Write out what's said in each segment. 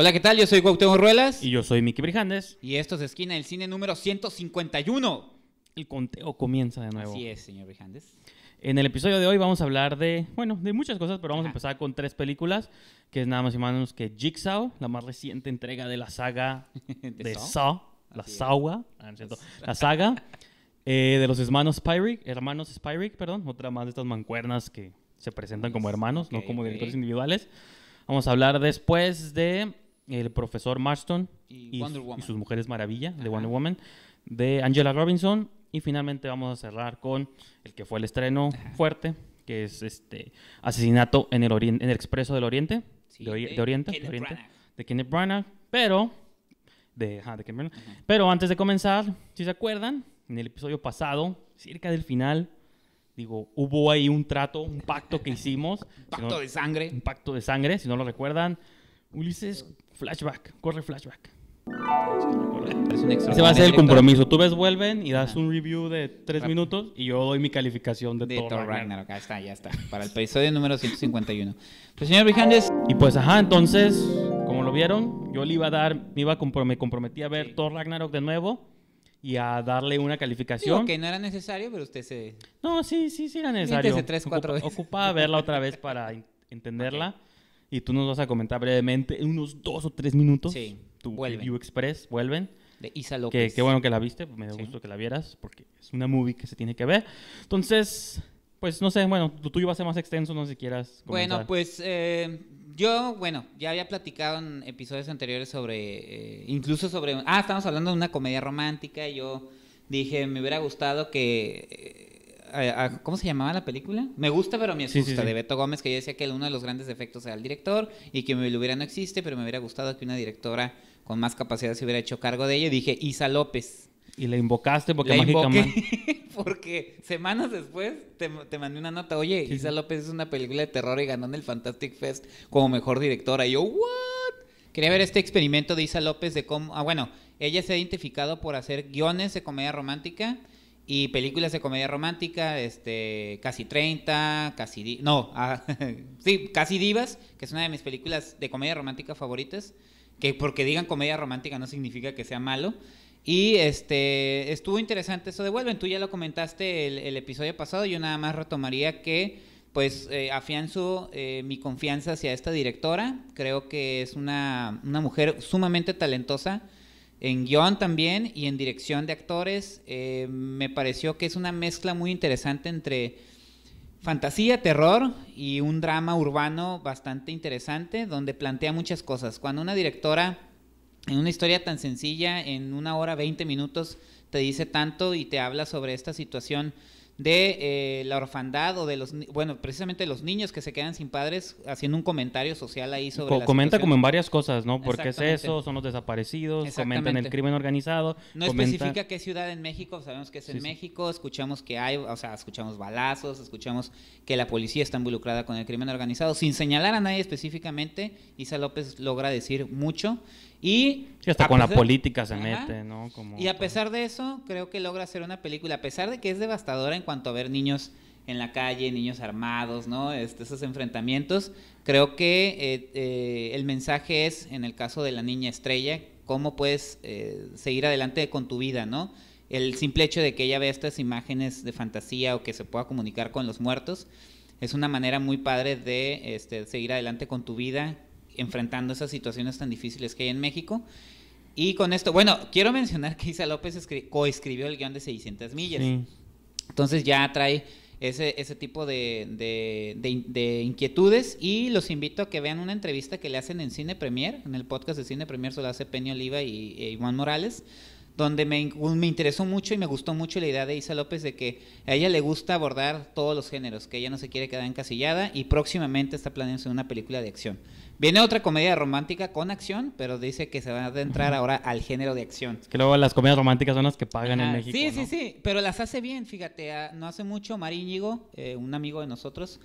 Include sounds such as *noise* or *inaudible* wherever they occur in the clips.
Hola, ¿qué tal? Yo soy Cuauhtémoc Ruelas. Y yo soy Miki Brijandes. Y esto es Esquina del Cine número 151. El conteo comienza de nuevo. Así es, señor Brijandes. En el episodio de hoy vamos a hablar de, bueno, de muchas cosas, pero vamos a empezar con tres películas, que es nada más y menos que Jigsaw, la más reciente entrega de la saga *laughs* de, Saw, la saga, ah, la saga eh, de los hermanos Spyrick, hermanos Spyrick, perdón, otra más de estas mancuernas que se presentan como hermanos, no como directores individuales. Vamos a hablar después de el profesor Marston y, sus mujeres maravilla de Wonder Woman, de Angela Robinson y finalmente vamos a cerrar con el que fue el estreno fuerte, que es este Asesinato en el, en el Expreso del Oriente, de, Oriente, de, Oriente de Kenneth Branagh, pero de, de pero antes de comenzar, si se acuerdan, en el episodio pasado, cerca del final, digo, hubo ahí un trato, un pacto que hicimos. un *laughs* pacto de sangre. Un pacto de sangre, si no lo recuerdan. Ulises, flashback, corre flashback. Ese va a ser el compromiso. Tú ves, vuelven y das un review de tres minutos y yo doy mi calificación de, de Thor, Ragnarok. Acá está, ya está. Para el episodio número 151. Pues, señor Brijandes. Y pues, ajá, entonces, como lo vieron, yo le iba a dar, me iba a me comprometí a ver Thor Ragnarok de nuevo y a darle una calificación. que no era necesario, pero usted se. No, sí, sí, sí era necesario. tres, cuatro veces. Ocupaba verla otra vez para *laughs* entenderla. Y tú nos vas a comentar brevemente, en unos dos o tres minutos, sí, tu Review Express, vuelven. De Isa López. Qué bueno que la viste, me da gusto que la vieras, porque es una movie que se tiene que ver. Entonces, pues no sé, bueno, tu tuyo va a ser más extenso, no sé si quieras. Bueno, pues eh, yo, bueno, ya había platicado en episodios anteriores sobre, eh, incluso sobre, ah, estamos hablando de una comedia romántica, y yo dije, me hubiera gustado que... Eh, ¿Cómo se llamaba la película? Me gusta, pero me asusta, de Beto Gómez, que yo decía que uno de los grandes defectos era el director y que me lo hubiera no existe, pero me hubiera gustado que una directora con más capacidad se hubiera hecho cargo de ella. Dije, Isa López. Y la invocaste porque la mágicamente... *laughs* porque semanas después te, mandé una nota. Oye, Isa López es una película de terror y ganó en el Fantastic Fest como mejor directora. Y yo, ¿what? Quería ver este experimento de Isa López de cómo. Ah, bueno, ella se ha identificado por hacer guiones de comedia romántica y películas de comedia romántica, este, casi 30, casi. no, ah, *laughs* sí, casi Divas, que es una de mis películas de comedia romántica favoritas que porque digan comedia romántica no significa que sea malo. Y este estuvo interesante eso de Vuelven. Tú ya lo comentaste el, episodio pasado. Yo nada más retomaría que, pues, eh, afianzo eh, mi confianza hacia esta directora. Creo que es una, una mujer sumamente talentosa en guion también y en dirección de actores. Eh, me pareció que es una mezcla muy interesante entre fantasía, terror y un drama urbano bastante interesante donde plantea muchas cosas. Cuando una directora en una historia tan sencilla, en una hora, 20 minutos, te dice tanto y te habla sobre esta situación de eh, la orfandad o de los, bueno, precisamente los niños que se quedan sin padres, haciendo un comentario social ahí sobre... comenta como en varias cosas, ¿no? Porque es eso, son los desaparecidos, comentan el crimen organizado. No especifica qué ciudad en México, sabemos que es en México, escuchamos que hay, o sea, escuchamos balazos, escuchamos que la policía está involucrada con el crimen organizado, sin señalar a nadie específicamente, Isa López logra decir mucho. Y hasta con la política se mete, ¿no? y a pesar de eso, creo que logra hacer una película, a pesar de que es devastadora en cuanto a ver niños en la calle, niños armados, ¿no? Este, esos enfrentamientos, creo que eh, eh, el mensaje es, en el caso de la niña estrella, cómo puedes eh, seguir adelante con tu vida, ¿no? El simple hecho de que ella vea estas imágenes de fantasía o que se pueda comunicar con los muertos, es una manera muy padre de este, seguir adelante con tu vida, enfrentando esas situaciones tan difíciles que hay en México. Y con esto, bueno, quiero mencionar que Isa López coescribió el guion de 600 millas. Entonces ya trae ese, ese tipo de, de, inquietudes y los invito a que vean una entrevista que le hacen en Cine Premier, en el podcast de Cine Premier, se lo hace Peña Oliva y, y Iván Morales, donde me, me, interesó mucho y me gustó mucho la idea de Isa López de que a ella le gusta abordar todos los géneros, que ella no se quiere quedar encasillada y próximamente está planeando una película de acción. Viene otra comedia romántica con acción, pero dice que se va a adentrar ahora al género de acción. que luego las comedias románticas son las que pagan en México. Sí, sí, sí, pero las hace bien, fíjate. No hace mucho, Maríñigo, eh, un amigo de nosotros,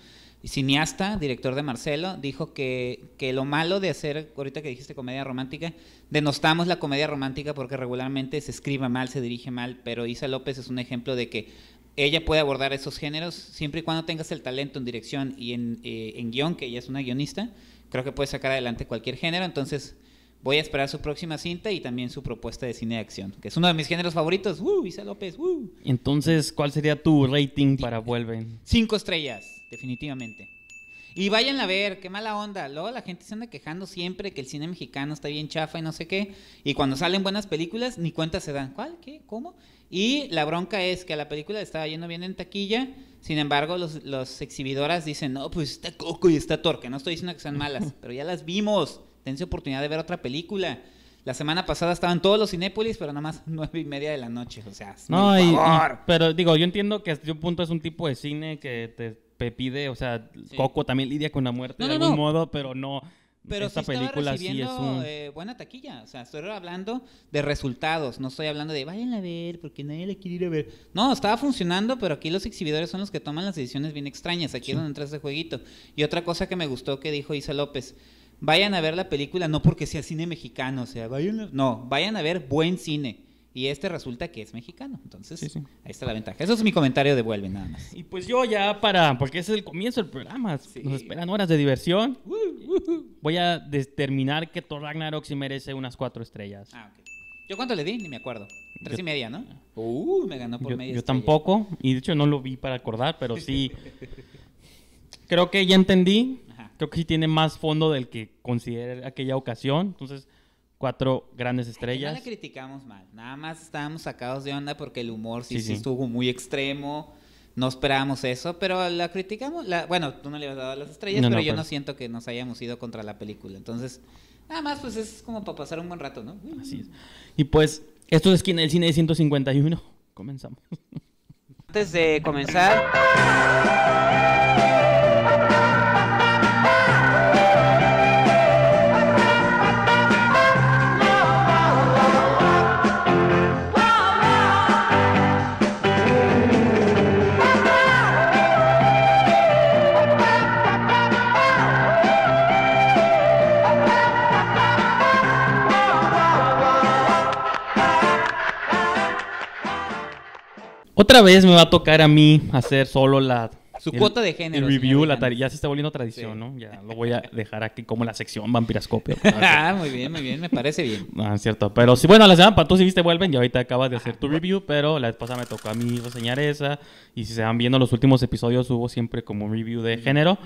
cineasta, director de Marcelo, dijo que, que lo malo de hacer, ahorita que dijiste comedia romántica, denostamos la comedia romántica porque regularmente se escribe mal, se dirige mal, pero Isa López es un ejemplo de que ella puede abordar esos géneros siempre y cuando tengas el talento en dirección y en, eh, en guion, que ella es una guionista creo que puede sacar adelante cualquier género. Entonces, Voy a esperar su próxima cinta y también su propuesta de cine de acción, que es uno de mis géneros favoritos. ¡Uh! Isa López, ¡uh! Entonces, ¿cuál sería tu rating para Vuelven? Cinco estrellas, definitivamente. Y vayan a ver, qué mala onda. Luego la gente se anda quejando siempre que el cine mexicano está bien chafa y no sé qué. Y cuando salen buenas películas, ni cuenta se dan. ¿Cuál? ¿Qué? ¿Cómo? Y la bronca es que a la película estaba yendo bien en taquilla. Sin embargo, los, los exhibidoras dicen, no, pues está Coco y está Thor. Que no estoy diciendo que sean malas, *laughs* pero ya las vimos dense oportunidad de ver otra película. La semana pasada estaban todos los Cinépolis, pero nada más *laughs* nueve y media de la noche. O sea, no, y, pero digo, yo entiendo que hasta un punto es un tipo de cine que te, pide, o sea, Coco también lidia con la muerte de algún modo, pero no. Pero esta película sí es un... Eh, buena taquilla. O sea, estoy hablando de resultados. No estoy hablando de vayan a ver porque nadie le quiere ir a ver. No, estaba funcionando, pero aquí los exhibidores son los que toman las decisiones bien extrañas. Aquí es donde entra ese jueguito. Y otra cosa que me gustó que dijo Isa López vayan a ver la película no porque sea cine mexicano, o sea, vayan no, vayan a ver buen cine. Y este resulta que es mexicano. Entonces, ahí está la ventaja. Eso es mi comentario de Vuelve, nada más. Y pues yo ya para, porque es el comienzo del programa, nos esperan horas de diversión. Voy a determinar que Thor Ragnarok sí merece unas cuatro estrellas. Ah, ok. ¿Yo cuánto le di? Ni me acuerdo. Tres y media, ¿no? Uh, me ganó por yo, media Yo tampoco, y de hecho no lo vi para acordar, pero sí. creo que ya entendí creo que sí tiene más fondo del que consideré aquella ocasión. Entonces, cuatro grandes estrellas. No la criticamos mal, nada más estábamos sacados de onda porque el humor sí, sí, estuvo muy extremo. No esperábamos eso, pero la criticamos. La, bueno, tú no le has dado las estrellas, pero yo no siento que nos hayamos ido contra la película. Entonces, nada más, pues es como para pasar un buen rato, ¿no? Así es. Y pues, esto es el cine de 151. Comenzamos. Antes de comenzar. Otra vez me va a tocar a mí hacer solo la... Su cuota de género. El review, la ya se está volviendo tradición, ¿no? Ya lo voy a dejar aquí como la sección vampirascopio. *laughs* ah, muy bien, muy bien, me parece bien. Ah, cierto. Pero sí, bueno, la semana para tú si viste vuelven, y ahorita acabas de hacer tu review, pero la vez pasada me tocó a mí reseñar esa. Y si se van viendo los últimos episodios, hubo siempre como un review de género.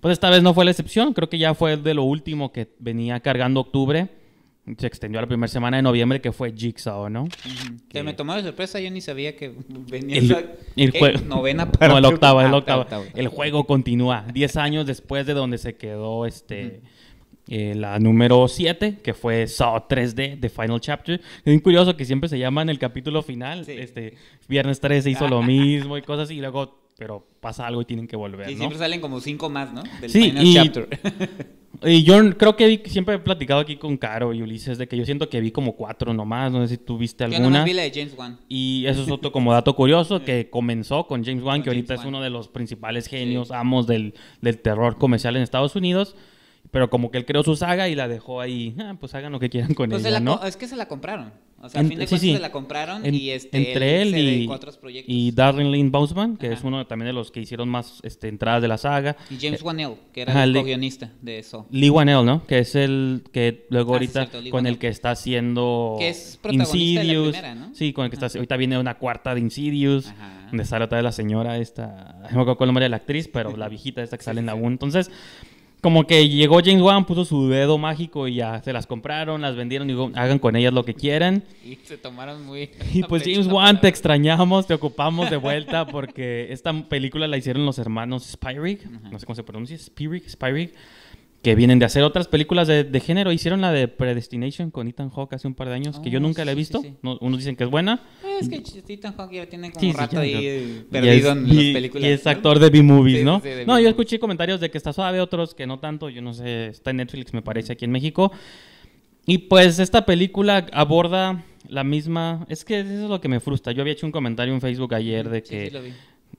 Pues esta vez no fue la excepción, creo que ya fue de lo último que venía cargando octubre se extendió a la primera semana de noviembre que fue Jigsaw, ¿no? que... me tomó de sorpresa, yo ni sabía que venía el, juego. novena para *laughs* No, el octavo, el octavo. El juego continúa. Diez años después de donde se quedó este eh, la número 7, que fue Saw 3D, The Final Chapter. Es muy curioso que siempre se llama en el capítulo final. Este, Viernes 13 hizo lo *laughs* mismo y cosas así, y luego pero pasa algo y tienen que volver. Sí, siempre salen como cinco más, ¿no? Del sí, Final y, Chapter. *laughs* Y yo creo que siempre he platicado aquí con Caro y Ulises de que yo siento que vi como cuatro nomás, no sé si tú viste alguna. Yo vi la de James Wan. Y eso es otro como dato curioso *laughs* que comenzó con James Wan, que ahorita es uno de los principales genios, amos del, del terror comercial en Estados Unidos pero como que él creó su saga y la dejó ahí, ah, pues hagan lo que quieran con pues ella, ¿no? Es que se la compraron. O sea, a fin de cuentas se la compraron y este, entre él, y, y Darren Lynn Bousman, que es uno también de los que hicieron más este, entradas de la saga. Y James eh, Wanell, que era el co-guionista de eso. Lee Wanell, ¿no? Que es el que luego ah, ahorita con el que está haciendo que es Insidious. De la primera, ¿no? Sí, con el que está ahorita viene una cuarta de Insidious, donde sale otra de la señora esta, no me acuerdo el nombre de la actriz, pero *laughs* la viejita esta que sale en la 1. Entonces, como que llegó James Wan, puso su dedo mágico y ya se las compraron, las vendieron, digo, hagan con ellas lo que quieran. Y se tomaron muy... Y pues James Wan, te extrañamos, te ocupamos de vuelta porque esta película la hicieron los hermanos Spyrig, no sé cómo se pronuncia, Spyrig, Spyrig que vienen de hacer otras películas de, género. Hicieron la de Predestination con Ethan Hawke hace un par de años, que yo oh, nunca la he visto. unos dicen que es buena. Eh, es que Ethan Hawke ya tiene como un rato ahí perdido en las películas. Y es actor de B-Movies, ¿no? no, yo escuché comentarios de que está suave, otros que no tanto. Yo no sé, está en Netflix, me parece, aquí en México. Y pues esta película aborda la misma... Es que eso es lo que me frustra. Yo había hecho un comentario en Facebook ayer de que... Sí, lo vi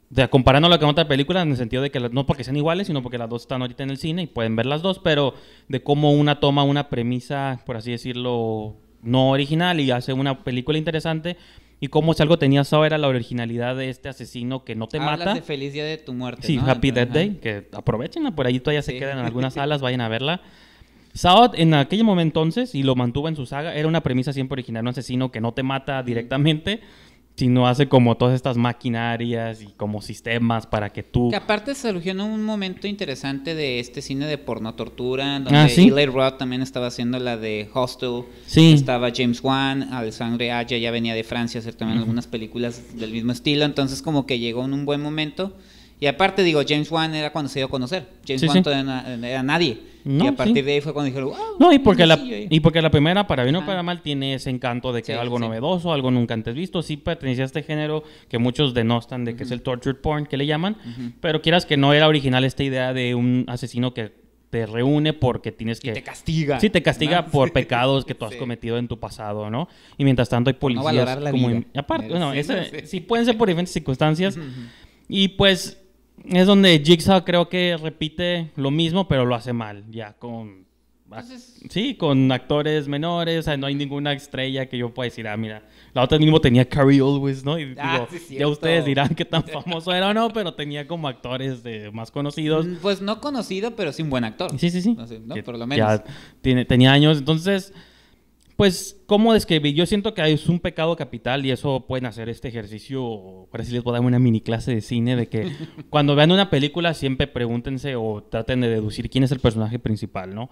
de, comparándolo con otra película en el sentido de que no porque sean iguales, sino porque las dos están ahorita en el cine y pueden ver las dos, pero de cómo una toma una premisa, por así decirlo, no original y hace una película interesante y cómo si algo tenía eso era la originalidad de este asesino que no te mata. de Feliz Día de tu Muerte, Sí, Happy Death Day, que aprovechenla, por ahí todavía se quedan en algunas *laughs* salas, vayan a verla. Saw en aquel momento entonces, y lo mantuvo en su saga, era una premisa siempre original, un asesino que no te mata directamente, sino hace como todas estas maquinarias y como sistemas para que tú... Que aparte surgió en un momento interesante de este cine de porno tortura, donde Ah, ¿sí? Eli Roth también estaba haciendo la de Hostel, Sí. estaba James Wan, Alessandre Aya ya venía de Francia a hacer también algunas películas del mismo estilo, entonces como que llegó en un buen momento. Y aparte, digo, James Wan era cuando se dio a conocer. James Sí, Wan sí. todavía no era nadie. No, y a partir sí. de ahí fue cuando dijeron, "Wow, No, y porque, la, sí, oye". y porque la primera, para bien o para mal, tiene ese encanto de que Sí, era algo sí. novedoso, algo nunca antes visto. Sí pertenecía a este género que muchos denostan de que es el tortured porn, que le llaman. Pero quieras que no era original esta idea de un asesino que te reúne porque tienes Y que... te castiga. Sí, te castiga ¿no? por *laughs* Sí. pecados que tú has Sí. cometido en tu pasado, ¿no? Y mientras tanto hay no policías valorar la como... vida. y aparte, Sí, bueno, no ese- sé. sí pueden ser por diferentes circunstancias. Y pues es donde Jigsaw creo que repite lo mismo, pero lo hace mal, ya con... Entonces- Sí, con actores menores, o sea, no hay ninguna estrella que yo pueda decir, ah, mira, la otra mismo tenía Carrie Always, ¿no? Y Ah, digo, sí, es ya ustedes dirán qué tan *laughs* famoso era o no, pero tenía como actores de más conocidos. Mm, Pues no conocido, pero sí un buen actor. Sí, sí, sí. No sé, ¿no? Que Por lo menos. Ya tiene, tenía años. Entonces, pues, ¿cómo describir? Yo siento que es un pecado capital y eso pueden hacer este ejercicio. Ahora sí les voy a dar una mini clase de cine de que *laughs* cuando vean una película siempre pregúntense o traten de deducir quién es el personaje principal, ¿no?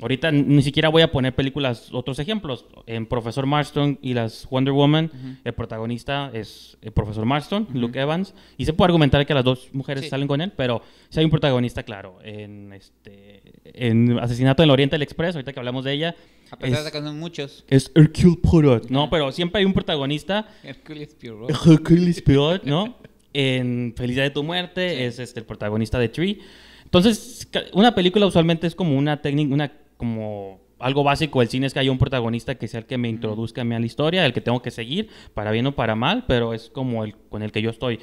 Ahorita ni siquiera voy a poner películas, otros ejemplos. En Profesor Marston y las Wonder Woman, el protagonista es el Profesor Marston, Luke Evans, y se puede argumentar que las dos mujeres Sí. salen con él, pero si hay un protagonista, claro, en este en Asesinato en el Oriente del Express, ahorita que hablamos de ella, A pesar es, de que son muchos. es Hercule Poirot, ¿no? Pero siempre hay un protagonista, Hercules Poirot. Hercule Poirot, ¿no? *laughs* En Feliz Día de tu Muerte es este, el protagonista de Tree. Entonces, una película usualmente es como una técnica, una como algo básico del cine es que haya un protagonista que sea el que me introduzca a mí a la historia, el que tengo que seguir, para bien o para mal, pero es como el con el que yo estoy.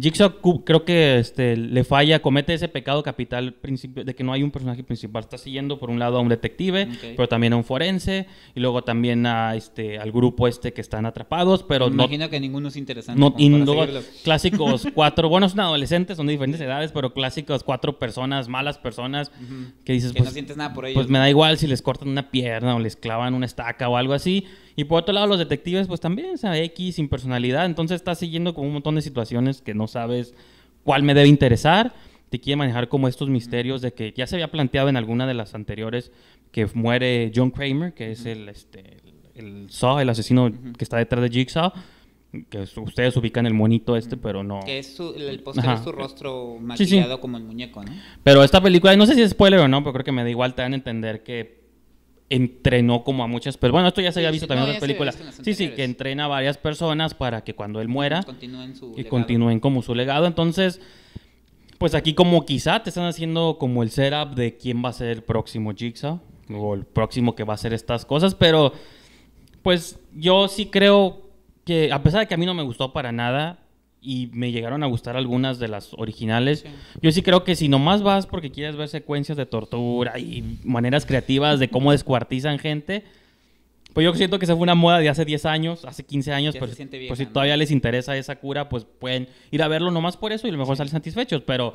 Jigsaw creo que este, le falla, comete ese pecado capital al principio de que no hay un personaje principal. Está siguiendo por un lado a un detective, pero también a un forense, y luego también a este, al grupo este que están atrapados, pero Me no imagino que ninguno es interesante. no, y luego clásicos *laughs* cuatro, bueno, son adolescentes, son de diferentes edades, pero clásicos cuatro personas, malas personas, que dices, Que no pues, sientes nada por ellos. pues me da igual si les cortan una pierna o les clavan una estaca o algo así. Y por otro lado, los detectives, pues también, o sea, X, sin personalidad, entonces estás siguiendo como un montón de situaciones que no sabes cuál me debe interesar. Te quiere manejar como estos misterios de que ya se había planteado en alguna de las anteriores que muere John Kramer, que es el, este, el, el Saw, el asesino que está detrás de Jigsaw. Que es- ustedes ubican el monito este, pero no. Que es su, el póster es su rostro Sí, sí. maquillado como el muñeco, ¿no? Pero esta película, no sé si es spoiler o no, pero creo que me da igual, te dan a entender que entrenó como a muchas personas. Bueno, esto ya se había visto sí, también no, en otras películas. visto en las Sí, sí, que entrena a varias personas para que cuando él muera Continúen su y continúen como su legado. Entonces, pues aquí como quizá te están haciendo como el setup de quién va a ser el próximo Jigsaw o el próximo que va a hacer estas cosas, pero pues yo sí creo que a pesar de que a mí no me gustó para nada y me llegaron a gustar algunas de las originales, Sí. yo sí creo que si nomás vas porque quieres ver secuencias de tortura y maneras creativas de cómo descuartizan gente, pues yo siento que esa fue una moda de hace 10 años, hace 15 años, pues vieja, si ¿no? todavía les interesa esa cura, pues pueden ir a verlo nomás por eso y a lo mejor salen satisfechos, pero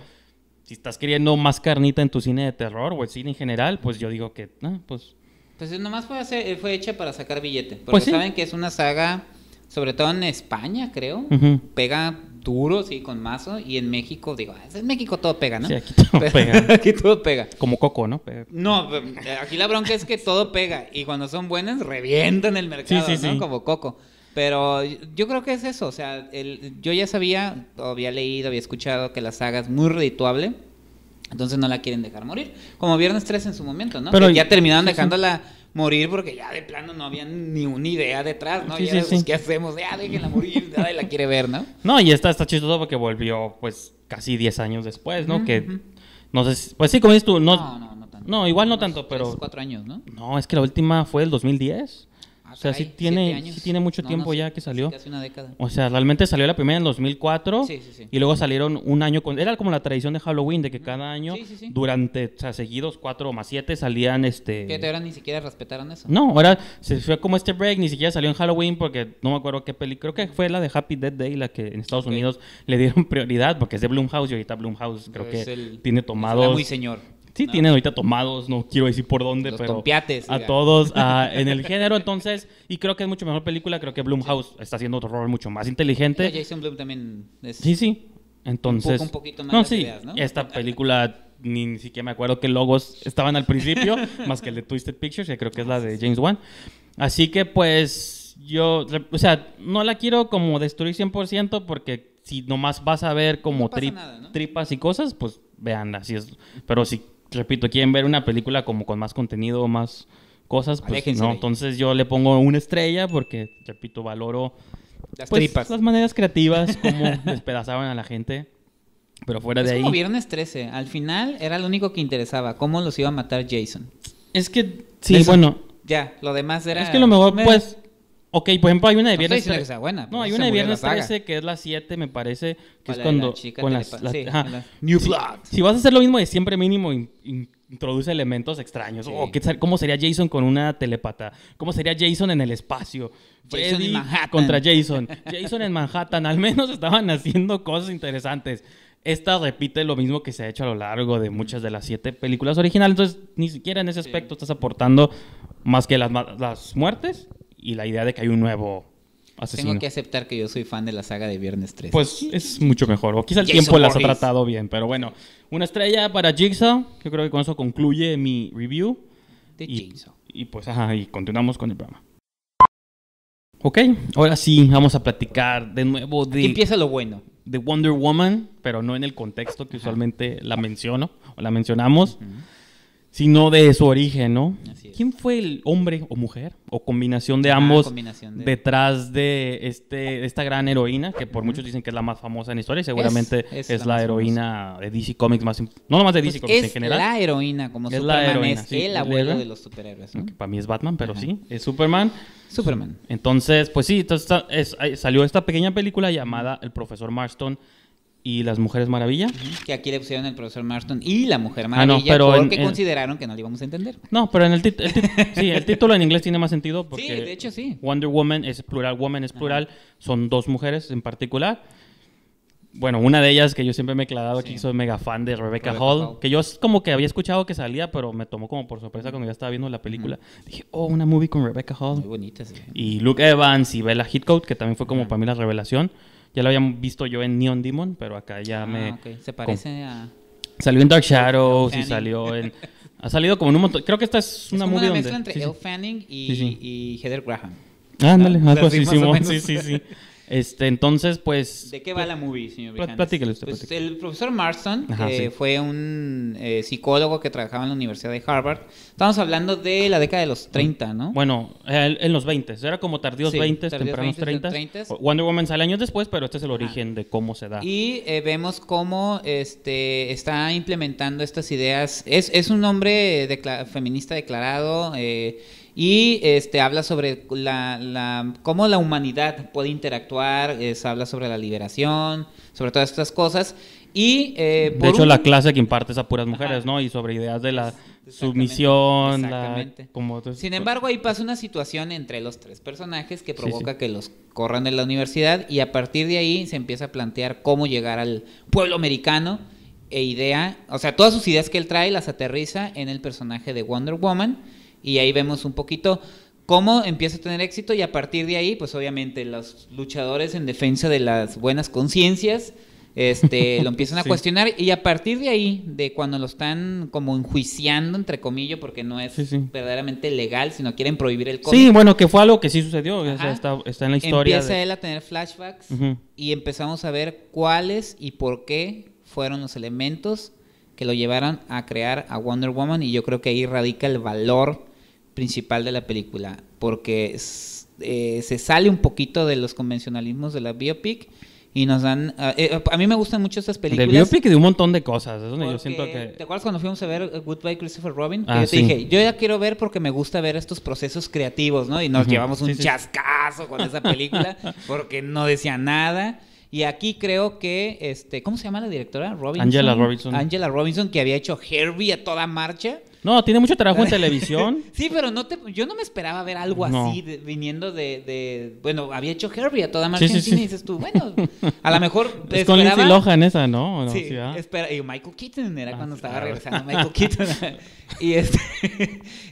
si estás queriendo más carnita en tu cine de terror o el cine en general, pues yo digo que, ah, pues Pues nomás fue, hacer- fue hecha para sacar billete. Porque Pues sí. saben que es una saga, sobre todo en España, creo. Pega duro, sí, con mazo. Y en México, digo, en México todo pega, ¿no? Sí, aquí todo *laughs* Pero- pega. *laughs* aquí todo pega. como Coco, ¿no? No, aquí la bronca es que todo pega. Y cuando son buenas, revientan el mercado, Sí, sí, ¿no? Como Coco. Pero yo creo que es eso. O sea, el- yo ya sabía, o había leído, había escuchado que la saga es muy redituable. Entonces no la quieren dejar morir. Como Viernes 3 en su momento, ¿no? Pero- Que ya terminaron dejándola morir porque ya de plano no había ni una idea detrás, ¿no? Sí, ya sí, pues, sí. ¿qué hacemos? Ya déjenla morir, nadie la quiere ver, ¿no? *laughs* No, y esta está chistoso porque volvió pues casi 10 años después, ¿no? Que no sé, pues sí, como dices tú, no, No, no, no tanto. no, igual no tanto, pero cuatro años, ¿no? no, es que la última fue el 2010. Ah, O sea, sí tiene- sí tiene mucho No, tiempo no, ya que salió. Casi una década. O sea, realmente salió la primera en 2004 Sí, sí, sí. y luego salieron un año con... Era como la tradición de Halloween, de que cada año, durante, o sea, seguidos, cuatro o más siete, salían este... Fíjate, ahora ni siquiera respetaron eso. No, ahora se fue como este break, ni siquiera salió en Halloween porque no me acuerdo qué película, creo que fue la de Happy Death Day, la que en Estados. Unidos le dieron *laughs* prioridad porque es de Blumhouse y ahorita Blumhouse creo que el- tiene tomados... muy señor. Sí, tienen ahorita tomados, no quiero decir por dónde, Los pero tompiates, a diga. todos ah, *laughs* en el género. Entonces, y creo que es mucho mejor película. Creo que Blumhouse está haciendo otro rol mucho más inteligente. Jason Blum también es... Sí, sí. Entonces. Empuja un poquito más no, sí. ideas, ¿no? Esta *laughs* película ni, ni siquiera me acuerdo qué logos estaban al principio, *laughs* más que el de Twisted Pictures, que creo que es la de James Wan. Así que, pues, yo. O sea, no la quiero como destruir 100% porque si nomás vas a ver como No pasa tri- nada, ¿no? tripas y cosas, pues veanla. Así es. Pero si, repito, quieren ver una película como con más contenido, más cosas, pues Aléjense no. Entonces yo le pongo una estrella porque, repito, valoro Las pues, tripas. las maneras creativas, como *laughs* despedazaban a la gente. Pero fuera Es de como ahí. Viernes 13. Al final era lo único que interesaba. Cómo los iba a matar Jason. Es que, sí, Eso- bueno. Ya, lo demás era... Es que lo mejor, pues. Ok, por ejemplo, hay una de No estoy Viernes que 13. sea buena. No, hay una de Viernes saga. 13 que es la 7, me parece. Que es cuando. con las, las- New. Blood. Si vas a hacer lo mismo de siempre, mínimo, in- in- introduce elementos extraños. Sí. O qué tal- ¿Cómo sería Jason con una telepata? ¿Cómo sería Jason en el espacio? Jason en Manhattan. contra Jason. Jason en Manhattan. Al menos estaban haciendo cosas interesantes. Esta repite lo mismo que se ha hecho a lo largo de muchas de las siete películas originales. Entonces, ni siquiera en ese aspecto estás aportando más que las, las muertes y la idea de que hay un nuevo asesino. Tengo que aceptar que yo soy fan de la saga de Viernes 13. Pues es mucho mejor. O quizá el Jason tiempo las ha tratado bien. Pero bueno, una estrella para Jigsaw. Yo creo que con eso concluye mi review. de Y, Jason. y pues, ajá, y continuamos con el programa. Ok, ahora sí, vamos a platicar de nuevo Aquí de, empieza lo bueno. de Wonder Woman, pero no en el contexto que usualmente la menciono o la mencionamos, sino de su origen, ¿no? Así es. ¿Quién fue el hombre o mujer o combinación de Ah, ambos combinación de- detrás de este esta gran heroína que por muchos dicen que es la más famosa en la historia y seguramente es, es la heroína de DC Comics más no nomás de DC Pues Comics en es general la heroína, como Es la Superman heroína, es sí, el el abuelo de los superhéroes. ¿no? que para mí es Batman pero Ajá. sí es Superman Superman. entonces pues sí entonces, es- salió esta pequeña película llamada El Profesor Marston y las Mujeres Maravilla Que aquí le pusieron el profesor Marston y la Mujer Ah, no, Maravilla pero porque en- consideraron que no le íbamos a entender. no pero en el, tit- el tit- sí, el título en inglés tiene más sentido porque Sí, de hecho sí. Wonder Woman es plural, Woman es plural, son dos mujeres en particular. Bueno, una de ellas que yo siempre me he clavado aquí, Sí. soy mega fan de Rebecca, Rebecca Hall, Hall. que yo como que había escuchado que salía, pero me tomó como por sorpresa cuando ya estaba viendo la película. Dije, oh, una movie con Rebecca Hall. Muy bonitas. sí. Y Luke Evans y Bella Heathcote, que también fue como para mí la revelación. Ya lo habían visto yo en Neon Demon, pero acá ya Ah, me... ok. Se parece a... Salió en Dark Shadows y salió en... *laughs* Ha salido como en un montón... Creo que esta es Es una como movie una donde... mezcla entre sí. Elle Fanning y, Sí, sí. y Heather Graham. Ándale, Ah, algo así así, más o Simón. menos. Sí, sí, sí. *laughs* Este, entonces, pues... ¿De qué va la movie, señor Vijanes? platícale usted, Pues platícale. el profesor Marston Ajá, eh, sí. fue un eh, psicólogo que trabajaba en la Universidad de Harvard. Estamos hablando de la década de los 30, ¿no? Bueno, eh, en los 20, era como tardíos Sí, 20, tardíos tempranos 20s, 30. 30s. Wonder Woman sale años después, pero este es el origen de cómo se da. Y eh, vemos cómo este, está implementando estas ideas. Es, es un hombre decla- feminista declarado eh, y este, habla sobre la, la- cómo la humanidad puede interactuar, es- habla sobre la liberación, sobre todas estas cosas. Y, eh, de hecho, un- la clase que imparte es a puras mujeres, Ajá. ¿no? Y sobre ideas de la Exactamente, sumisión, la, exactamente. como Sin embargo, ahí pasa una situación entre los tres personajes que Sí, provoca sí. que los corran de la universidad y a partir de ahí se empieza a plantear cómo llegar al pueblo americano e idea, o sea, todas sus ideas que él trae las aterriza en el personaje de Wonder Woman y ahí vemos un poquito cómo empieza a tener éxito y a partir de ahí, pues obviamente los luchadores en defensa de las buenas conciencias este, *laughs* lo empiezan a Sí. cuestionar y a partir de ahí, de cuando lo están como enjuiciando, entre comillas, porque no es Sí, sí. verdaderamente legal, sino quieren prohibir el cómic. Sí, bueno, que fue algo que sí sucedió. o sea, Ajá. está, está en la historia. Empieza de- él a tener flashbacks y empezamos a ver cuáles y por qué fueron los elementos que lo llevaron a crear a Wonder Woman y yo creo que ahí radica el valor principal de la película porque eh, se sale un poquito de los convencionalismos de la biopic y nos dan a- eh, a mí me gustan mucho estas Del películas biopic y de un montón de cosas. Es donde yo siento ¿Te que. acuerdas cuando fuimos a ver eh, Goodbye Christopher Robin? Que Ah, yo te sí. dije, yo ya quiero ver porque me gusta ver estos procesos creativos, ¿no? Y nos llevamos un sí, sí. chascazo con esa película *laughs* porque no decía nada. Y aquí creo que, este, ¿cómo se llama la directora? Robinson. Angela Robinson. Angela Robinson, que había hecho Herbie a toda marcha. No, tiene mucho trabajo en *laughs* televisión. sí, pero no te, yo no me esperaba ver algo así viniendo de, de, Bueno, había hecho Herbie a toda marcha sí, sí, y dices tú, bueno, a lo mejor. *laughs* Es con Lindsay Lohan esa, ¿no? sí, espera, y Michael Keaton era ah, cuando estaba regresando Michael Keaton. *laughs* y este.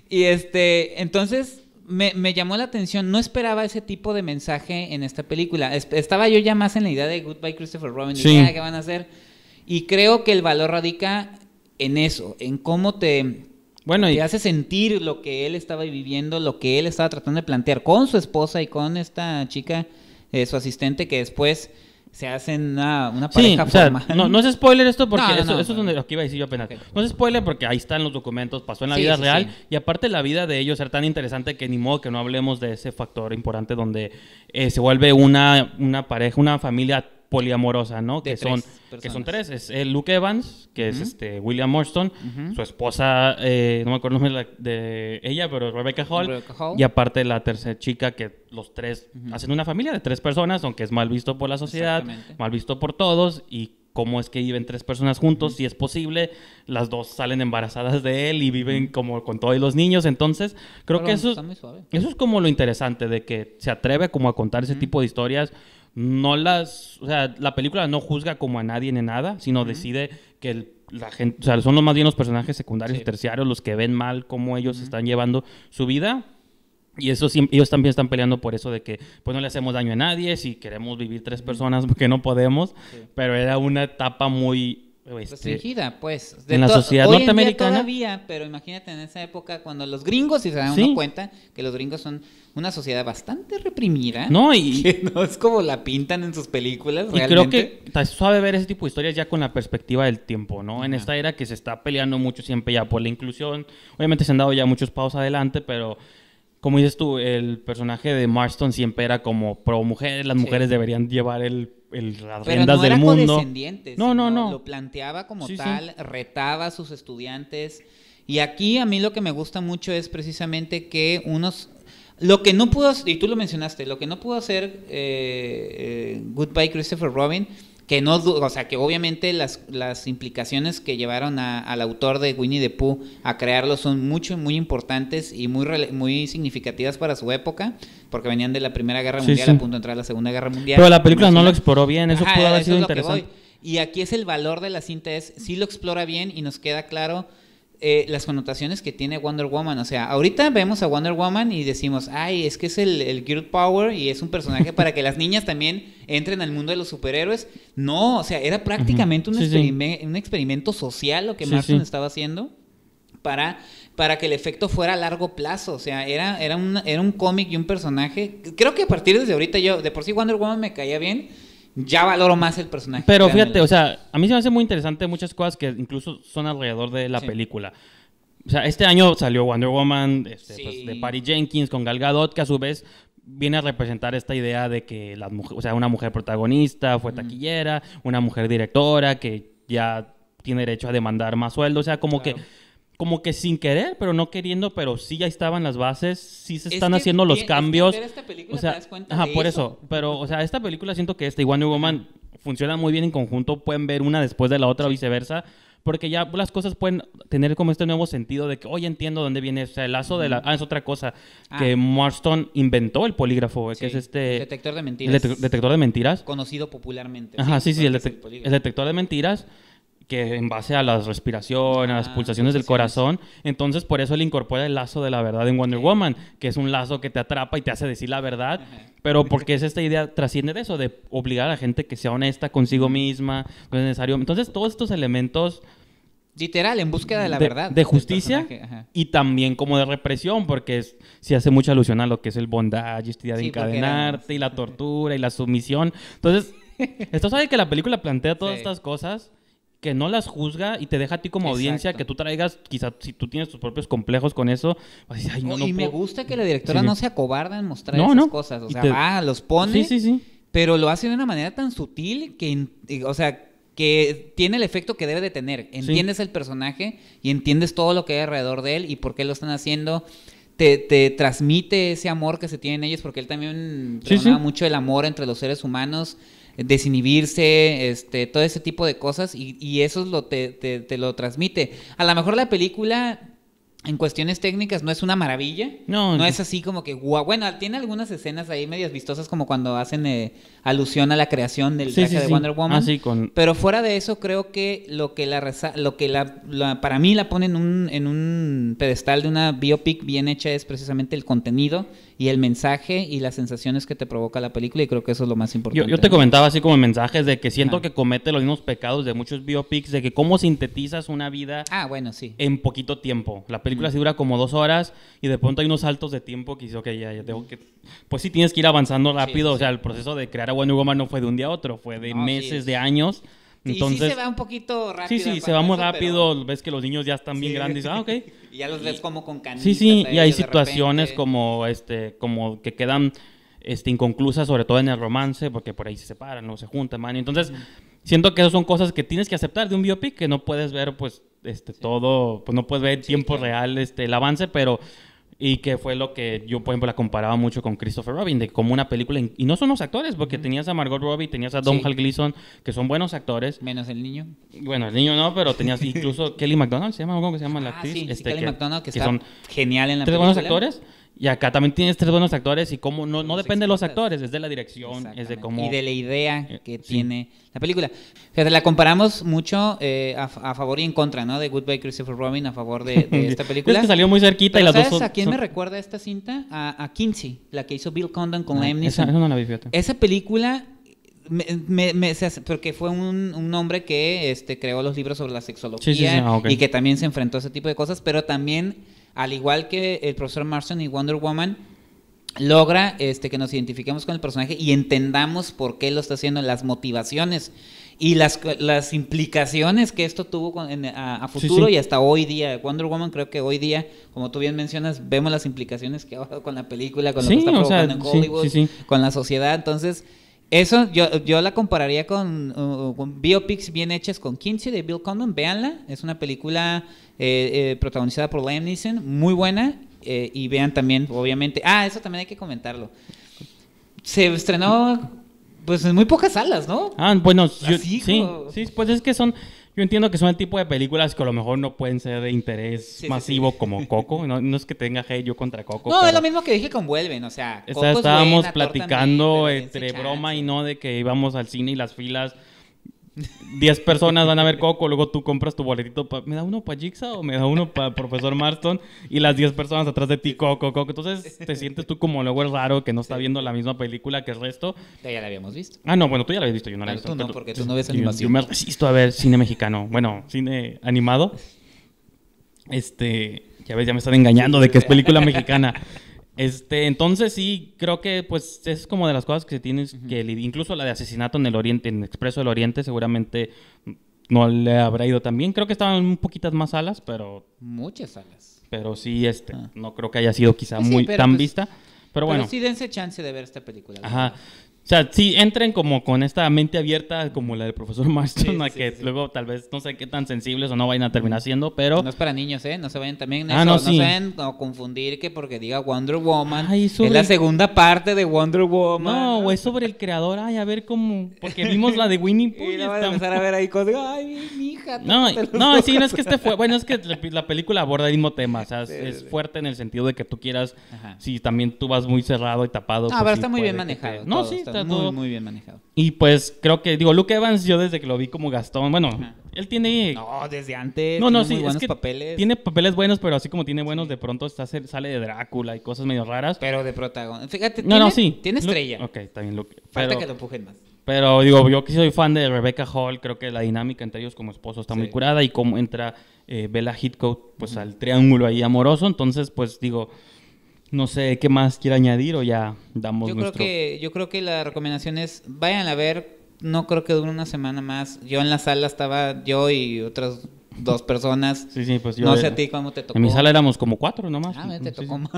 y este. Entonces. Me, me, llamó la atención, no esperaba ese tipo de mensaje en esta película. estaba yo ya más en la idea de Goodbye Christopher Robin, sí. Ah, ¿qué van a hacer? Y creo que el valor radica en eso, en cómo te, bueno, y... hace sentir lo que él estaba viviendo, lo que él estaba tratando de plantear con su esposa y con esta chica, eh, su asistente, que después se hacen una, una pareja sí, no, no, es spoiler esto porque eso, es donde lo que iba a decir yo apenas. No es spoiler porque ahí están los documentos, pasó en la vida real y aparte la vida de ellos era tan interesante que ni modo que no hablemos de ese factor importante donde eh, se vuelve una, una pareja, una familia poliamorosa, ¿no? que son que son tres. Es el Luke Evans, que es este William Morston, su esposa, eh, no me acuerdo el nombre de ella, pero Rebecca Hall, y aparte la tercera chica que los tres hacen una familia de tres personas, aunque es mal visto por la sociedad, mal visto por todos y cómo es que viven tres personas juntos, si es posible, las dos salen embarazadas de él y viven como con todos los niños, entonces creo que eso, eso es como lo interesante de que se atreve como a contar ese tipo de historias no las, o sea, la película no juzga como a nadie ni nada, sino decide que la gente, o sea, son los más bien los personajes secundarios y terciarios los que ven mal cómo ellos están llevando su vida. Y eso ellos también están peleando por eso de que pues no le hacemos daño a nadie si queremos vivir tres personas porque no podemos, pero era una etapa muy este, restringida, pues. en la sociedad norteamericana. todavía, pero imagínate en esa época cuando los gringos, si se dan cuenta, que los gringos son una sociedad bastante reprimida. No, y. *laughs* Que no es como la pintan en sus películas. Y creo que es suave ver ese tipo de historias ya con la perspectiva del tiempo, ¿no? En esta era que se está peleando mucho siempre ya por la inclusión. Obviamente se han dado ya muchos pasos adelante, pero como dices tú, el personaje de Marston siempre era como pro mujeres, las mujeres deberían llevar el el, las Pero no del era mundo. No, no, no. Lo planteaba como tal, retaba a sus estudiantes. Y aquí a mí lo que me gusta mucho es precisamente que unos... Lo que no pudo, y tú lo mencionaste, lo que no pudo hacer eh, eh, Goodbye Christopher Robin que no, o sea, que obviamente las, las implicaciones que llevaron al autor de Winnie the Pooh a crearlo son mucho, muy importantes y muy, muy significativas para su época, porque venían de la Primera Guerra Mundial a punto de entrar a la Segunda Guerra Mundial. Pero la película no lo exploró bien, eso pudo haber sido interesante. Y aquí es el valor de la cinta, es sí lo explora bien y nos queda claro eh, las connotaciones que tiene Wonder Woman. O sea, ahorita vemos a Wonder Woman y decimos, ay, es que es el, el Girl Power y es un personaje para que las niñas también entren al mundo de los superhéroes. No, o sea, era prácticamente un, un, experimento social lo que Marston estaba haciendo para, para que el efecto fuera a largo plazo. O sea, era, era un, era un cómic y un personaje. Creo que a partir de ahorita yo, de por sí Wonder Woman me caía bien ya valoro más el personaje. Pero fíjate, o sea, a mí se me hace muy interesante muchas cosas que incluso son alrededor de la película. O sea, este año salió Wonder Woman este, pues, de Patty Jenkins con Gal Gadot, que a su vez viene a representar esta idea de que la mujer, o sea, una mujer protagonista fue taquillera, una mujer directora que ya tiene derecho a demandar más sueldo, o sea, como que como que sin querer, pero no queriendo, pero sí ya estaban las bases, sí se están haciendo los cambios. o sea, ajá, por eso. Pero, o sea, esta película siento que esta y Wonder Woman funciona muy bien en conjunto, pueden ver una después de la otra o viceversa, porque ya las cosas pueden tener como este nuevo sentido de que, oye, entiendo dónde viene, o sea, el lazo de la... Ah, es otra cosa, ah. que Marston inventó el polígrafo, que es este... Detector de mentiras. El detector de mentiras. Conocido popularmente. Ajá, sí, sí, el, el detector de mentiras que en base a la respiración, a las ah, pulsaciones del corazón, entonces por eso él incorpora el lazo de la verdad en Wonder Woman, que es un lazo que te atrapa y te hace decir la verdad, pero porque es esta idea, trasciende de eso, de obligar a la gente que sea honesta consigo misma, no es necesario. Entonces todos estos elementos... Literal, en búsqueda de la verdad. De justicia y también como de represión, porque es, se hace mucha alusión a lo que es el bondage, esta idea de encadenarte y la tortura y la sumisión. Entonces, *laughs* esto sabe que la película plantea todas estas cosas que no las juzga y te deja a ti como audiencia que tú traigas, quizás si tú tienes tus propios complejos con eso, Ay, no, y me gusta que la directora no se acobarda en mostrar esas cosas, o sea, va, los pone, sí, sí, pero lo hace de una manera tan sutil que, o sea, que tiene el efecto que debe de tener. Entiendes el personaje y entiendes todo lo que hay alrededor de él y por qué lo están haciendo. Te, te transmite ese amor que se tiene en ellos, porque él también mucho el amor entre los seres humanos desinhibirse, este, todo ese tipo de cosas y, y eso lo te, te, lo transmite. A lo mejor la película en cuestiones técnicas no es una maravilla. No, No es así como que guau. Bueno, tiene algunas escenas ahí medias vistosas como cuando hacen eh, alusión a la creación del Sí, traje sí, de sí. Wonder Woman. Ah, sí, con- Pero fuera de eso, creo que lo que la lo que la, la- para mí la pone en un, en un pedestal de una biopic bien hecha es precisamente el contenido y el mensaje y las sensaciones que te provoca la película y creo que eso es lo más Yo, importante. yo te ¿no? comentaba así como en mensajes de que siento Ajá. que comete los mismos pecados de muchos biopics, de que cómo sintetizas una vida Ah, bueno, sí. en poquito tiempo. La película sí dura como dos horas y de pronto hay unos saltos de tiempo que dices, ok, ya, ya tengo que... Pues sí tienes que ir avanzando rápido, sí, o sea, el proceso de crear a Wonder Woman no fue de un día a otro, fue de No, meses, de años. Y Entonces, sí se va un poquito rápido. sí, sí, se va muy rápido, pero- ves que los niños ya están bien Sí. grandes, ah, ok. *laughs* Y ya los ves como con canitas. Sí, sí, y hay situaciones repente. como este, como que quedan este, inconclusas, sobre todo en el romance, porque por ahí se separan, no se juntan, man. Entonces, siento que esas son cosas que tienes que aceptar de un biopic, que no puedes ver, pues, este, todo, pues no puedes ver en tiempo claro. real este, el avance, pero y que fue lo que yo, por ejemplo, la comparaba mucho con Christopher Robin, de como una película, y no son los actores, porque tenías a Margot Robbie, tenías a Don Sí. Hal Gleason, que son buenos actores, Menos el niño. bueno, el niño no, pero tenías incluso *laughs* Kelly McDonald, ¿se llama? ¿Cómo se llama la Ah, actriz? sí, Este, Kelly que- MacDonald, que, que está son genial en la tres película. buenos actores. Y acá también tienes tres buenos actores y cómo no, no depende de los actores, es de la dirección, es de cómo... Y de la idea Eh, que sí. tiene la película. Fíjate, la comparamos mucho eh, a, a favor y en contra, ¿no? De Goodbye Christopher Robin a favor de, de *laughs* esta película. Es que salió muy cerquita Pero y las ¿sabes dos son... a quién son- me recuerda esta cinta? A, a Kinsey, la que hizo Bill Condon con Ah, Liam esa, esa no la vi. Esa película, me, me- me- porque fue un, un hombre que este, creó los libros sobre la sexología Sí, sí, sí, ah, ok. y que también se enfrentó a ese tipo de cosas, pero también, al igual que el profesor Marston y Wonder Woman, logra este, que nos identifiquemos con el personaje y entendamos por qué lo está haciendo, las motivaciones y las, las implicaciones que esto tuvo con- en- a, futuro sí. y hasta hoy día. Wonder Woman creo que hoy día, como tú bien mencionas, vemos las implicaciones que ahora con la película, con Sí, lo que está sea, provocando en Hollywood, con la sociedad. Entonces, eso yo, yo la compararía con, uh, con biopics bien hechas con Kinsey de Bill Condon. Véanla, es una película eh, eh, protagonizada por Liam Neeson, muy buena. eh, y vean también, obviamente. Ah, eso también hay que comentarlo. Se estrenó, pues en muy pocas salas, ¿no? Ah, bueno, yo- Así sí, como- sí, pues es que son... Yo entiendo que son el tipo de películas que a lo mejor no pueden ser de interés Sí, sí, masivo como Coco. No, no es que tenga hate yo contra Coco. No, es lo mismo que dije con Vuelven, o sea. Es estábamos buena, Thor también, platicando entre broma y no de que íbamos al cine y las filas 10 personas van a ver Coco, luego tú compras tu boletito, pa- ¿me da uno para Jigsaw o me da uno para Profesor Marston? Y las 10 personas atrás de ti, Coco, Coco. Entonces te sientes tú como luego el raro que no está viendo la misma película que el resto. Ya, ya la habíamos visto. Ah, no, bueno, tú ya la habías visto, yo no la he visto. tú no, porque tú no ves yo- animación. Yo me resisto a ver cine mexicano, bueno, cine animado. Este, ya ves, ya me están engañando de que es película mexicana. *laughs* Este, entonces sí, creo que pues es como de las cosas que tienes que lidiar. Incluso la de asesinato en el Oriente, en Expreso del Oriente, seguramente no le habrá ido tan bien. Creo que estaban un poquitas más salas, pero, Muchas salas. pero sí, este, Ah. no creo que haya sido quizá sí, muy pero tan pues- vista. Pero bueno. sí dense chance de ver esta película. la Ajá. O sea, sí, entren como con esta mente abierta como la del profesor Marston, Sí, a sí, que sí. luego tal vez no sé qué tan sensibles o no vayan a terminar siendo, pero... No es para niños, ¿eh? No se vayan también. Ah, eso, no, no, se vayan a confundir que porque diga Wonder Woman. Ay, es la segunda parte de Wonder Woman. No, es sobre el creador, ay, a ver cómo... Porque vimos la de Winnie Pooh *laughs* Y la van a empezar a ver ahí con. Ay, mi hija. No, no, ojos". sí, no es que esté fuerte. Bueno, es que la, la película aborda el mismo tema. O sea, es, fuerte en el sentido de que tú quieras. Ajá. Si también tú vas muy cerrado y tapado. No, pues pero está muy bien te- manejado. No, sí, está, está muy, todo. muy bien manejado. Y pues creo que, digo, Luke Evans, yo desde que lo vi como Gastón, bueno, Ajá. él tiene. No, desde antes. No, no, tiene sí, muy es buenos que papeles. tiene papeles buenos, pero así como tiene buenos, de pronto está, sale de Drácula y cosas medio raras. Pero de protagonista. Fíjate, No, tiene, no, sí. Tiene Luke- estrella. ok, está bien, Luke. Falta Pero, que lo empujen más. pero digo, yo que soy fan de Rebecca Hall, creo que la dinámica entre ellos como esposos está muy curada y cómo entra eh, Bella Heathcote pues al triángulo ahí amoroso. Entonces, pues digo, no sé qué más quiere añadir o ya damos Yo creo, nuestro... que, yo creo que la recomendación es, vayan a ver, no creo que dure una semana más. Yo en la sala estaba yo y otras dos personas. Sí, sí, pues yo... no sé eh, a ti cómo te tocó. En mi sala éramos como cuatro nomás. Ah, te tocó más.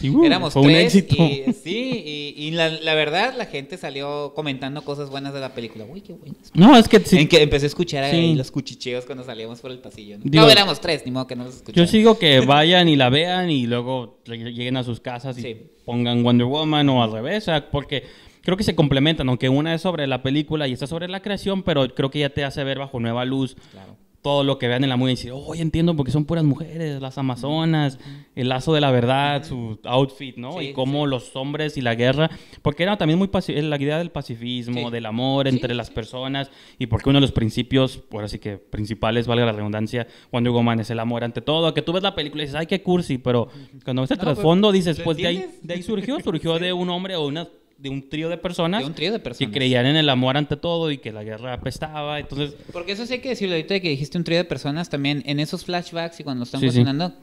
Sí, uh, Éramos fue un tres éxito. y sí, y, y la, la verdad la gente salió comentando cosas buenas de la película. Uy, qué buenas. No, es que sí, En que empecé a escuchar ahí los cuchicheos cuando salíamos por el pasillo. ¿no? Digo- no, éramos tres, ni modo que no los Yo escucharan. sigo que *laughs* vayan y la vean y luego lle- lleguen a sus casas y pongan Wonder Woman o al revés, porque creo que se complementan, aunque una es sobre la película y esta sobre la creación, pero creo que ya te hace ver bajo nueva luz Claro. Todo lo que vean en la movie y decir, oh, entiendo porque son puras mujeres, las amazonas, el lazo de la verdad, su outfit, ¿no? y cómo los hombres y la guerra, porque era también muy la idea del pacifismo, del amor entre las personas, y porque uno de los principios, por así que principales, valga la redundancia, Wonder Woman es el amor ante todo, que tú ves la película y dices, ay, qué cursi, pero cuando ves el trasfondo dices, pues de ahí, de ahí surgió, surgió *laughs* de un hombre o una de un trío de personas. De un trío de personas. Que creían en el amor ante todo y que la guerra apestaba. Entonces. Porque eso sí hay que decirlo ahorita que dijiste un trío de personas también. En esos flashbacks y cuando están funcionando,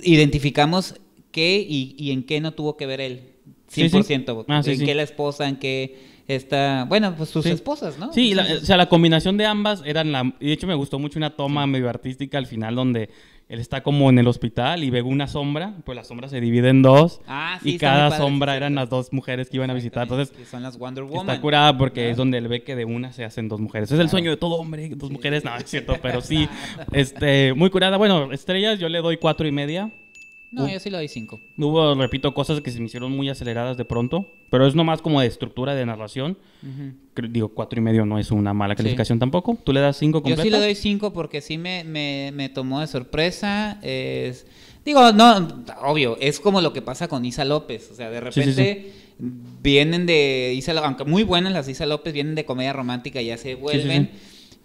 identificamos qué y, en qué no tuvo que ver él. 100%. Ah, en qué la esposa, en qué está, bueno, pues sus esposas, ¿no? Sí, o sea, la combinación de ambas eran la, y de hecho me gustó mucho una toma medio artística al final donde él está como en el hospital y ve una sombra, pues la sombra se divide en dos. Ah, y cada sombra eran las dos mujeres que iban a visitar. Entonces, son las Wonder Woman. Está curada porque es donde él ve que de una se hacen dos mujeres. Es el sueño de todo hombre, dos mujeres. No, es cierto, pero *laughs* sí, este, muy curada. Bueno, estrellas yo le doy cuatro y media. No, yo sí le doy cinco. Hubo, repito, cosas que se me hicieron muy aceleradas de pronto, pero es nomás como de estructura de narración. Digo, cuatro y medio no es una mala calificación tampoco. ¿Tú le das cinco completa? Yo sí le doy cinco porque sí me, me, tomó de sorpresa. Es... Digo, no, obvio, es como lo que pasa con Isa López. O sea, de repente vienen de Isa López, aunque muy buenas las Isa López, vienen de comedia romántica y ya se vuelven.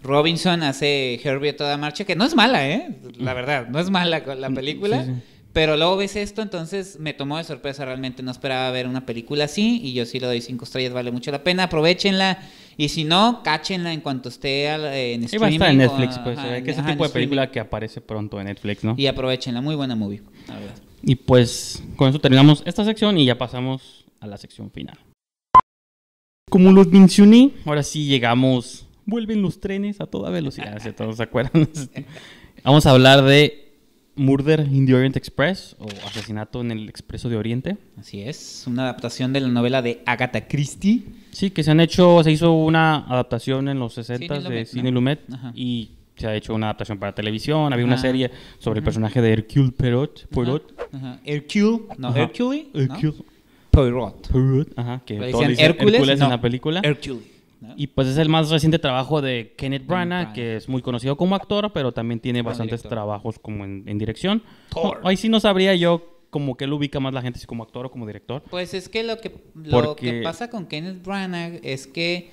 Robinson hace Herbie a toda marcha, que no es mala, ¿eh? La verdad, no es mala la película. Pero luego ves esto, entonces me tomó de sorpresa realmente. No esperaba ver una película así y yo sí le doy cinco estrellas, vale mucho la pena. Aprovechenla y si no, cáchenla en cuanto esté en streaming. Sí, va a estar en Netflix, pues. que ese tipo de película que aparece pronto en Netflix, ¿no? Y aprovechenla, muy buena movie. Y pues con eso terminamos esta sección y ya pasamos a la sección final. Como los mencioné, ahora sí llegamos. Vuelven los trenes a toda velocidad, ¿se todos se acuerdan? *laughs* Vamos a hablar de Murder in the Orient Express o Asesinato en el Expreso de Oriente. Así es, una adaptación de la novela de Agatha Christie. Sí, que se han hecho, se hizo una adaptación en los 60 de Cine Lumet y se ha hecho una adaptación para televisión. Había una serie sobre el personaje de Hercule Poirot. Poirot. Hercule, no, Hercule. Hercule. Poirot. Poirot, ajá, que Hércules, Hércules en la película. Hercule. Y pues es el más reciente trabajo de Kenneth Branagh, que es muy conocido como actor, pero también tiene bastantes trabajos como en, dirección. ahí sí no sabría yo como que lo ubica más la gente, si como actor o como director. Pues es que lo que, lo que pasa con Kenneth Branagh es que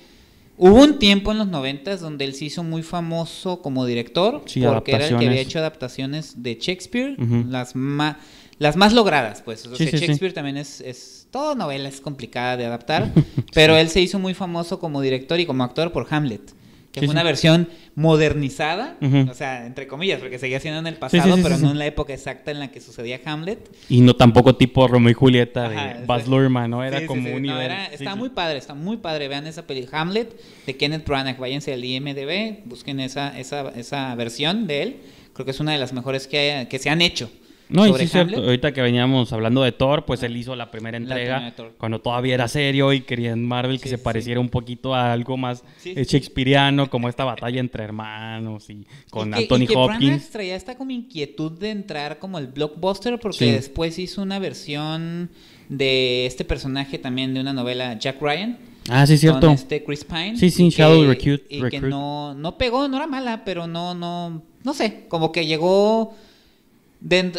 hubo un tiempo en los noventas donde él se hizo muy famoso como director, porque era el que había hecho adaptaciones de Shakespeare, las más las más logradas, pues. O sea, Shakespeare también es, es. Toda novela es complicada de adaptar. *laughs* pero él se hizo muy famoso como director y como actor por Hamlet. Que fue una versión modernizada, o sea, entre comillas, porque seguía siendo en el pasado, pero no en la época exacta en la que sucedía Hamlet. Y no tampoco tipo Romeo y Julieta de Baz Luhrmann, ¿no? Era como un nivel. está muy padre, está muy padre. Vean esa película Hamlet de Kenneth Branagh. Váyanse al IMDb, busquen esa, esa, esa versión de él. Creo que es una de las mejores que, que se han hecho. No, y sí, cierto. Ahorita que veníamos hablando de Thor, pues él hizo la primera entrega cuando todavía era serio y quería en Marvel que se pareciera un poquito a algo más shakespeareano, como esta batalla entre hermanos y con Anthony y que Hopkins. traía esta como inquietud de entrar como el blockbuster porque después hizo una versión de este personaje también de una novela, Jack Ryan. Ah, sí, cierto. Con este Chris Pine. Sí, sí, Shadow Recruit. Y que no, no pegó, no era mala, pero no, no, no sé, como que llegó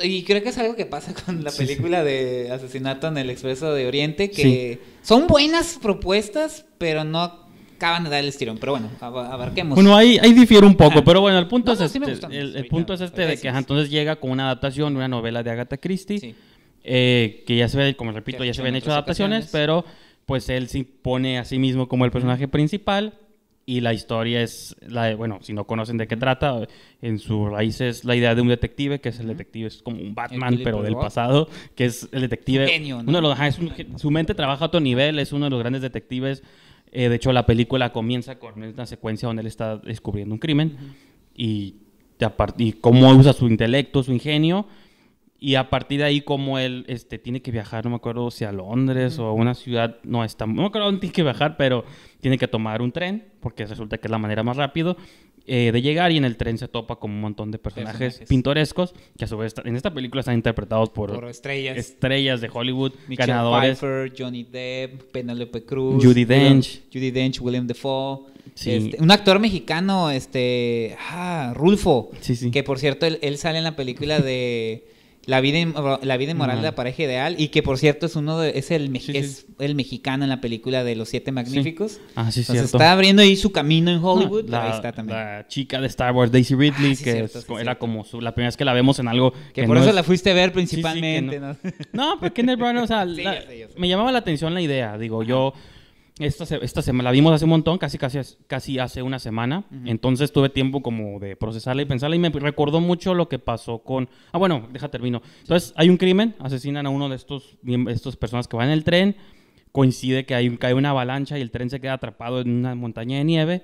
y creo que es algo que pasa con la película de Asesinato en el Expreso de Oriente, que son buenas propuestas, pero no acaban de dar el estirón. Pero bueno, abarquemos. Bueno, ahí, ahí difiere un poco, pero bueno, el punto es este. el, punto es este de que entonces llega con una adaptación de una novela de Agatha Christie, eh, que ya se ve, como repito, ya se habían hecho adaptaciones, pero pues él se pone a sí mismo como el personaje principal y la historia es, la bueno, si no conocen de qué trata, en su raíz es la idea de un detective, que es el detective, es como un Batman, pero del pasado, que es el detective. Genio, ¿no? uno de los, su mente trabaja a otro nivel, es uno de los grandes detectives. Eh, de hecho, la película comienza con una secuencia donde él está descubriendo un crimen y, y cómo usa su intelecto, su ingenio y a partir de ahí, como él este, tiene que viajar, no me acuerdo si a Londres o a una ciudad, no está, no me acuerdo dónde tiene que viajar, pero tiene que tomar un tren, porque resulta que es la manera más rápido. eh, de llegar y en el tren se topa con un montón de personajes, Personajes. pintorescos que a su vez en esta película están interpretados por, Por estrellas. estrellas de Hollywood, Michelle ganadores. Pfeiffer, Johnny Depp, Penelope Cruz, William- Dench. Judi Dench, William Defoe. Sí. Este, un actor mexicano, este, ah, Rulfo, Sí, sí. que por cierto él, él sale en la película de La vida, la vida inmoral de la pareja ideal y que por cierto es uno de, es el, Sí, sí. es el mexicano en la película de Los Siete Magníficos. Ah, sí, Entonces cierto. está abriendo ahí su camino en Hollywood, pero la, ahí está también. la chica de Star Wars, Daisy Ridley, Ah, que cierto, es- sí, era como su- la primera vez que la vemos en algo que que por no eso es- la fuiste a ver principalmente, no. ¿no? No, pero Kenneth Branagh, o sea, *laughs* la- me llamaba la atención la idea. Digo, yo esta, esta semana la vimos hace un montón, casi casi casi hace una semana. Entonces tuve tiempo como de procesarla y pensarla y me recordó mucho lo que pasó con Ah, bueno, deja termino. Entonces, hay un crimen, asesinan a uno de estos estas personas que van en el tren. Coincide que hay, cae una avalancha y el tren se queda atrapado en una montaña de nieve.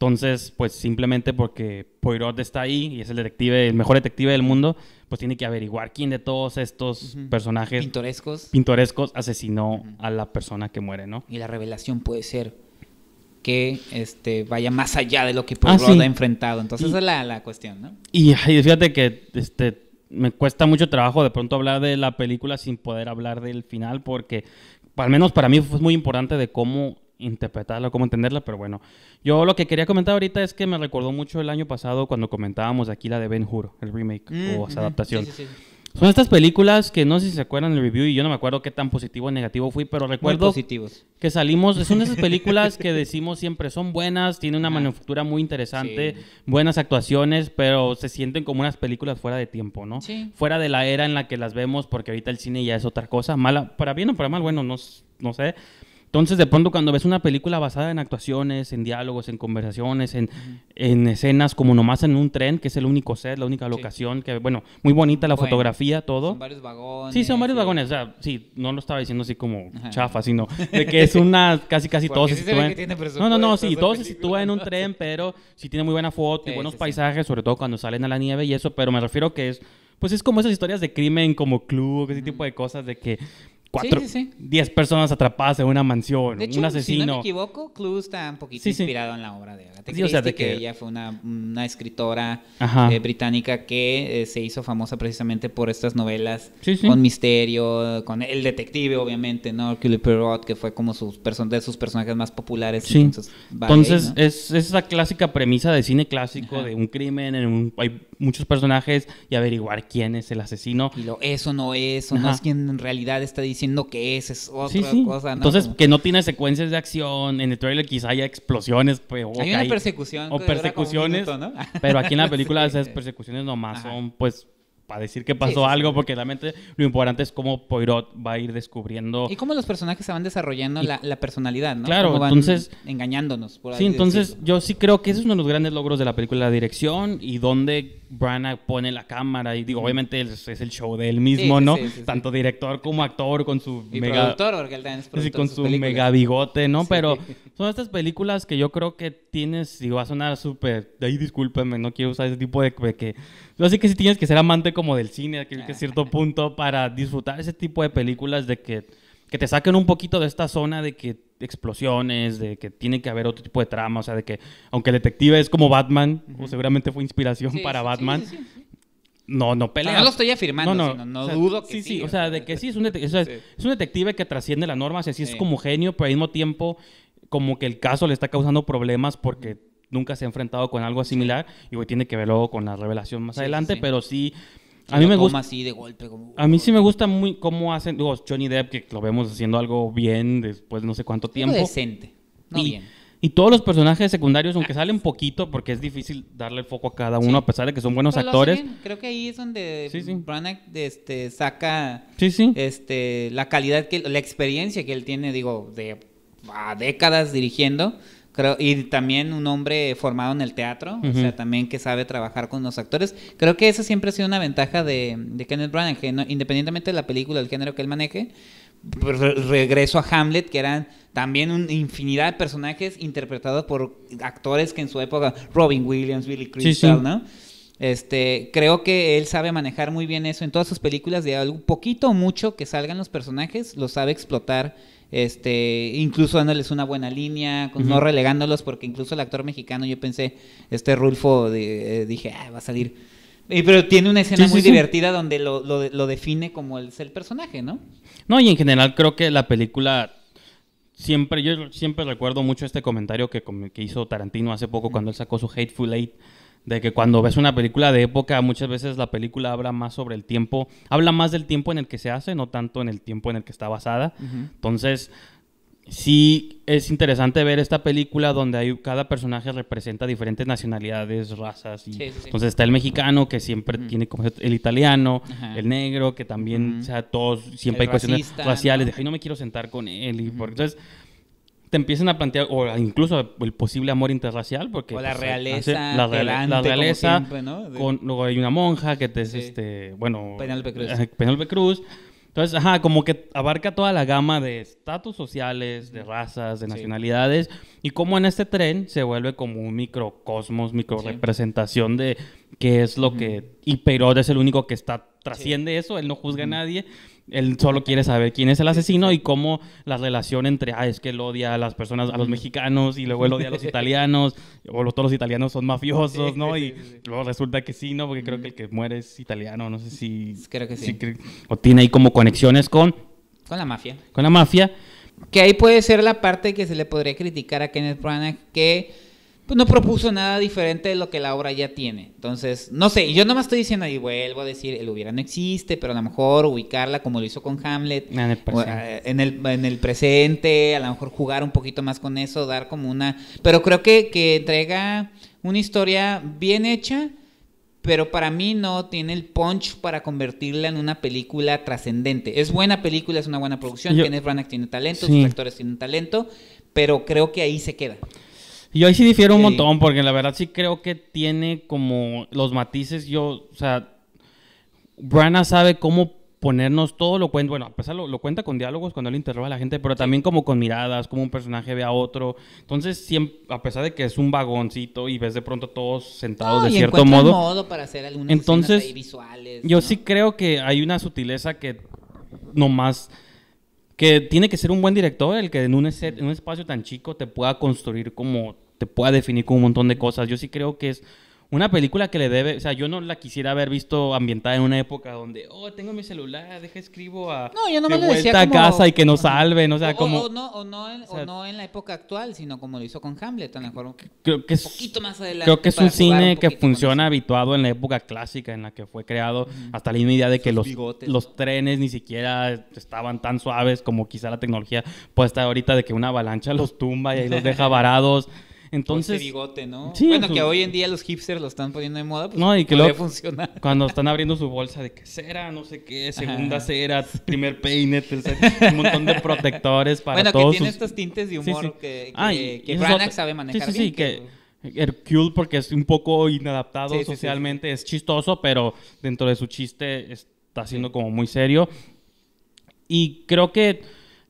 Entonces, pues simplemente porque Poirot está ahí y es el detective, el mejor detective del mundo, pues tiene que averiguar quién de todos estos personajes Pintorescos. pintorescos asesinó a la persona que muere, ¿no? Y la revelación puede ser que este vaya más allá de lo que Ah, Poirot sí. ha enfrentado. Entonces Y- esa es la, la cuestión, ¿no? Y fíjate que este me cuesta mucho trabajo de pronto hablar de la película sin poder hablar del final porque al menos para mí fue muy importante de cómo interpretarla, cómo entenderla, pero bueno, yo lo que quería comentar ahorita es que me recordó mucho el año pasado cuando comentábamos aquí la de Ben Hur, el remake Mm, o esa adaptación. Sí, sí, sí. Son estas películas que no sé si se acuerdan del review y yo no me acuerdo qué tan positivo o negativo fui, pero recuerdo positivos. que salimos, son esas películas que *laughs* decimos siempre son buenas, tienen una Ajá. manufactura muy interesante, buenas actuaciones, pero se sienten como unas películas fuera de tiempo, ¿no? Sí. Fuera de la era en la que las vemos, porque ahorita el cine ya es otra cosa, mala, para bien o para mal, bueno, no, no sé. Entonces, de pronto, cuando ves una película basada en actuaciones, en diálogos, en conversaciones, en, en escenas como nomás en un tren, que es el único set, la única locación, que, bueno, muy bonita la Bueno, fotografía, todo. Son varios vagones. Sí, son varios sí. vagones. O sea, sí, no lo estaba diciendo así como Ajá. chafa, sino *laughs* de que es una casi casi todo Porque se sí se ve sitúa. que en- tiene No, no, no, sí, esa todo se película, sitúa en un tren, pero sí tiene muy buena foto y buenos paisajes, sobre todo cuando salen a la nieve y eso, pero me refiero que es pues es como esas historias de crimen como Club, ese tipo de cosas de que cuatro, sí, sí. diez personas atrapadas en una mansión, De hecho, un si no asesino. me equivoco, Clue está un poquito inspirado en la obra de Agatha Sí, o sea, de Christie, que que- ella fue una, una escritora eh, británica que eh, se hizo famosa precisamente por estas novelas con misterio, con el detective, obviamente, ¿no? Hercule Poirot, que fue como sus person de sus personajes más populares. Entonces, va ahí, Entonces, ¿no? es, es esa clásica premisa de cine clásico, Ajá. de un crimen, en un- hay muchos personajes y averiguar quién es el asesino. Y lo es o no es, o no es quien en realidad está diciendo que es, es otra Sí, sí. cosa, ¿no? Entonces, Como- que no tiene secuencias de acción. En el trailer quizá haya explosiones. Pues, o hay una persecución o persecuciones. minuto, ¿no? Pero aquí en la película *laughs* esas persecuciones nomás Ajá. son, pues, para decir que pasó sí, sí. algo, porque realmente lo importante es cómo Poirot va a ir descubriendo. Y cómo los personajes se van desarrollando Y- la, la personalidad, ¿no? Claro, Cómo van entonces- engañándonos. Por Sí, entonces decirlo. yo sí creo que ese es uno de los grandes logros de la película, la dirección y donde Branagh pone la cámara. Y digo, obviamente es, es el show de él mismo, Sí, sí, ¿no? sí, sí, sí. Tanto director como actor con su Y mega... productor, porque él también es Sí, productor con de sus su películas. mega bigote, ¿no? Sí. Pero *laughs* son estas películas que yo creo que tienes, y va a sonar súper, de ahí discúlpenme, no quiero usar ese tipo de, de que... Yo sé que sí tienes que ser amante como del cine, que, a cierto punto, para disfrutar ese tipo de películas de que, que te saquen un poquito de esta zona de que explosiones, de que tiene que haber otro tipo de trama, o sea, de que aunque el detective es como Batman, o seguramente fue inspiración Sí, para sí, Batman, sí, no, no O sea, pelea. no lo estoy afirmando, No, no, sino no o sea, dudo que sí, sí. o sea, de que sí es un, o sea, es un detective que trasciende la norma, o sea, sí es como genio, pero al mismo tiempo como que el caso le está causando problemas porque nunca se ha enfrentado con algo similar y hoy tiene que ver luego con la revelación más Sí, adelante, sí. pero sí a mí me gusta así de golpe. Como, a mí sí me gusta muy cómo hacen, digo, Johnny Depp que lo vemos haciendo algo bien después de no sé cuánto Algo tiempo. decente. No y, bien. y todos los personajes secundarios, aunque salen poquito, porque es difícil darle el foco a cada uno, Sí. a pesar de que son buenos Pero actores. Creo que ahí es donde Sí, sí. Branagh este, saca este, la calidad, que la experiencia que él tiene, digo, de a décadas dirigiendo. Creo, y también un hombre formado en el teatro, o sea, también que sabe trabajar con los actores. Creo que esa siempre ha sido una ventaja de, de Kenneth Branagh, que no- independientemente de la película, del género que él maneje, pues, re- regreso a Hamlet, que eran también una infinidad de personajes interpretados por actores que en su época, Robin Williams, Billy Crystal, sí. ¿no? Este, creo que él sabe manejar muy bien eso en todas sus películas, de algo poquito o mucho que salgan los personajes, lo sabe explotar este, incluso dándoles una buena línea, no relegándolos, porque incluso el actor mexicano, yo pensé, este Rulfo, de, eh, dije, ah, va a salir. pero tiene una escena muy divertida donde lo, lo, define como el, el personaje, ¿no? No, y en general creo que la película siempre, yo siempre recuerdo mucho este comentario que, que hizo Tarantino hace poco cuando él sacó su Hateful Eight, de que cuando ves una película de época, muchas veces la película habla más sobre el tiempo, habla más del tiempo en el que se hace, no tanto en el tiempo en el que está basada. Entonces, sí es interesante ver esta película donde hay, cada personaje representa diferentes nacionalidades, razas. Y, Entonces está el mexicano que siempre tiene como el italiano, el negro que también, o sea, todos siempre hay cuestiones raciales. De, Ay, no me quiero sentar con él. Y entonces te empiezan a plantear, o incluso el posible amor interracial, porque... O la pues, realeza. La, realeza. con, luego hay una monja que te es, este, bueno... Penelope Cruz. Penelope Cruz. Entonces, ajá, como que abarca toda la gama de estatus sociales, de razas, de nacionalidades, y como en este tren se vuelve como un microcosmos, micro representación de qué es lo que... Y Perot es el único que está, trasciende eso, él no juzga a nadie, él solo quiere saber quién es el asesino y cómo la relación entre, ah, es que él odia a las personas, a los mexicanos y luego él odia a los *laughs* italianos, o los, todos los italianos son mafiosos, ¿no? Y luego resulta que sí, ¿no? Porque creo que el que muere es italiano, no sé si... Creo que sí. o tiene ahí como conexiones con... Con la mafia. Con la mafia. Que ahí puede ser la parte que se le podría criticar a Kenneth Branagh, que pues no propuso nada diferente de lo que la obra ya tiene. Entonces, no sé, yo no me estoy diciendo y vuelvo a decir, el hubiera no existe, pero a lo mejor ubicarla como lo hizo con Hamlet en el, eh, en el, en el presente, a lo mejor jugar un poquito más con eso, dar como una... Pero creo que, que entrega una historia bien hecha, pero para mí no tiene el punch para convertirla en una película trascendente. Es buena película, es una buena producción, Kenneth Branagh tiene talento, sus actores tienen talento, pero creo que ahí se queda. Yo ahí sí difiero un montón, porque la verdad sí creo que tiene como los matices. Yo, o sea, Brana sabe cómo ponernos todo lo cuenta, bueno, a pesar lo, lo, cuenta con diálogos cuando él interroga a la gente, pero también como con miradas, como un personaje ve a otro. Entonces, siempre, a pesar de que es un vagoncito y ves de pronto todos sentados de cierto modo, modo para hacer algunas entonces, visuales. Yo sí creo que hay una sutileza que nomás que tiene que ser un buen director el que en un, en un espacio tan chico te pueda construir como, te pueda definir con un montón de cosas. Yo sí creo que es una película que le debe, o sea, yo no la quisiera haber visto ambientada en una época donde, oh, tengo mi celular, deja escribo a no, yo de vuelta a casa y que nos salven, o sea, como o, no, o, no en, o, no en, la época actual, sino como lo hizo con Hamlet, a lo mejor creo que es, un poquito más adelante. Creo que es un cine que funciona habituado en la época clásica en la que fue creado, hasta la misma idea de que los, los trenes ni siquiera estaban tan suaves como quizá la tecnología puede estar ahorita de que una avalancha los tumba y ahí los deja varados. *laughs* Entonces, bigote, ¿no? bueno, que hoy en día los hipsters lo están poniendo de moda, pues no, y que lo, funcionar. *laughs* Cuando están abriendo su bolsa de que cera, no sé qué, segunda cera, primer peine, tercer, un montón de protectores para bueno, todos. Bueno, que tiene estos tintes de humor que, que, Branagh sabe manejar sí, sí, que... Hercule porque es un poco inadaptado socialmente, es chistoso, pero dentro de su chiste está siendo como muy serio. Y creo que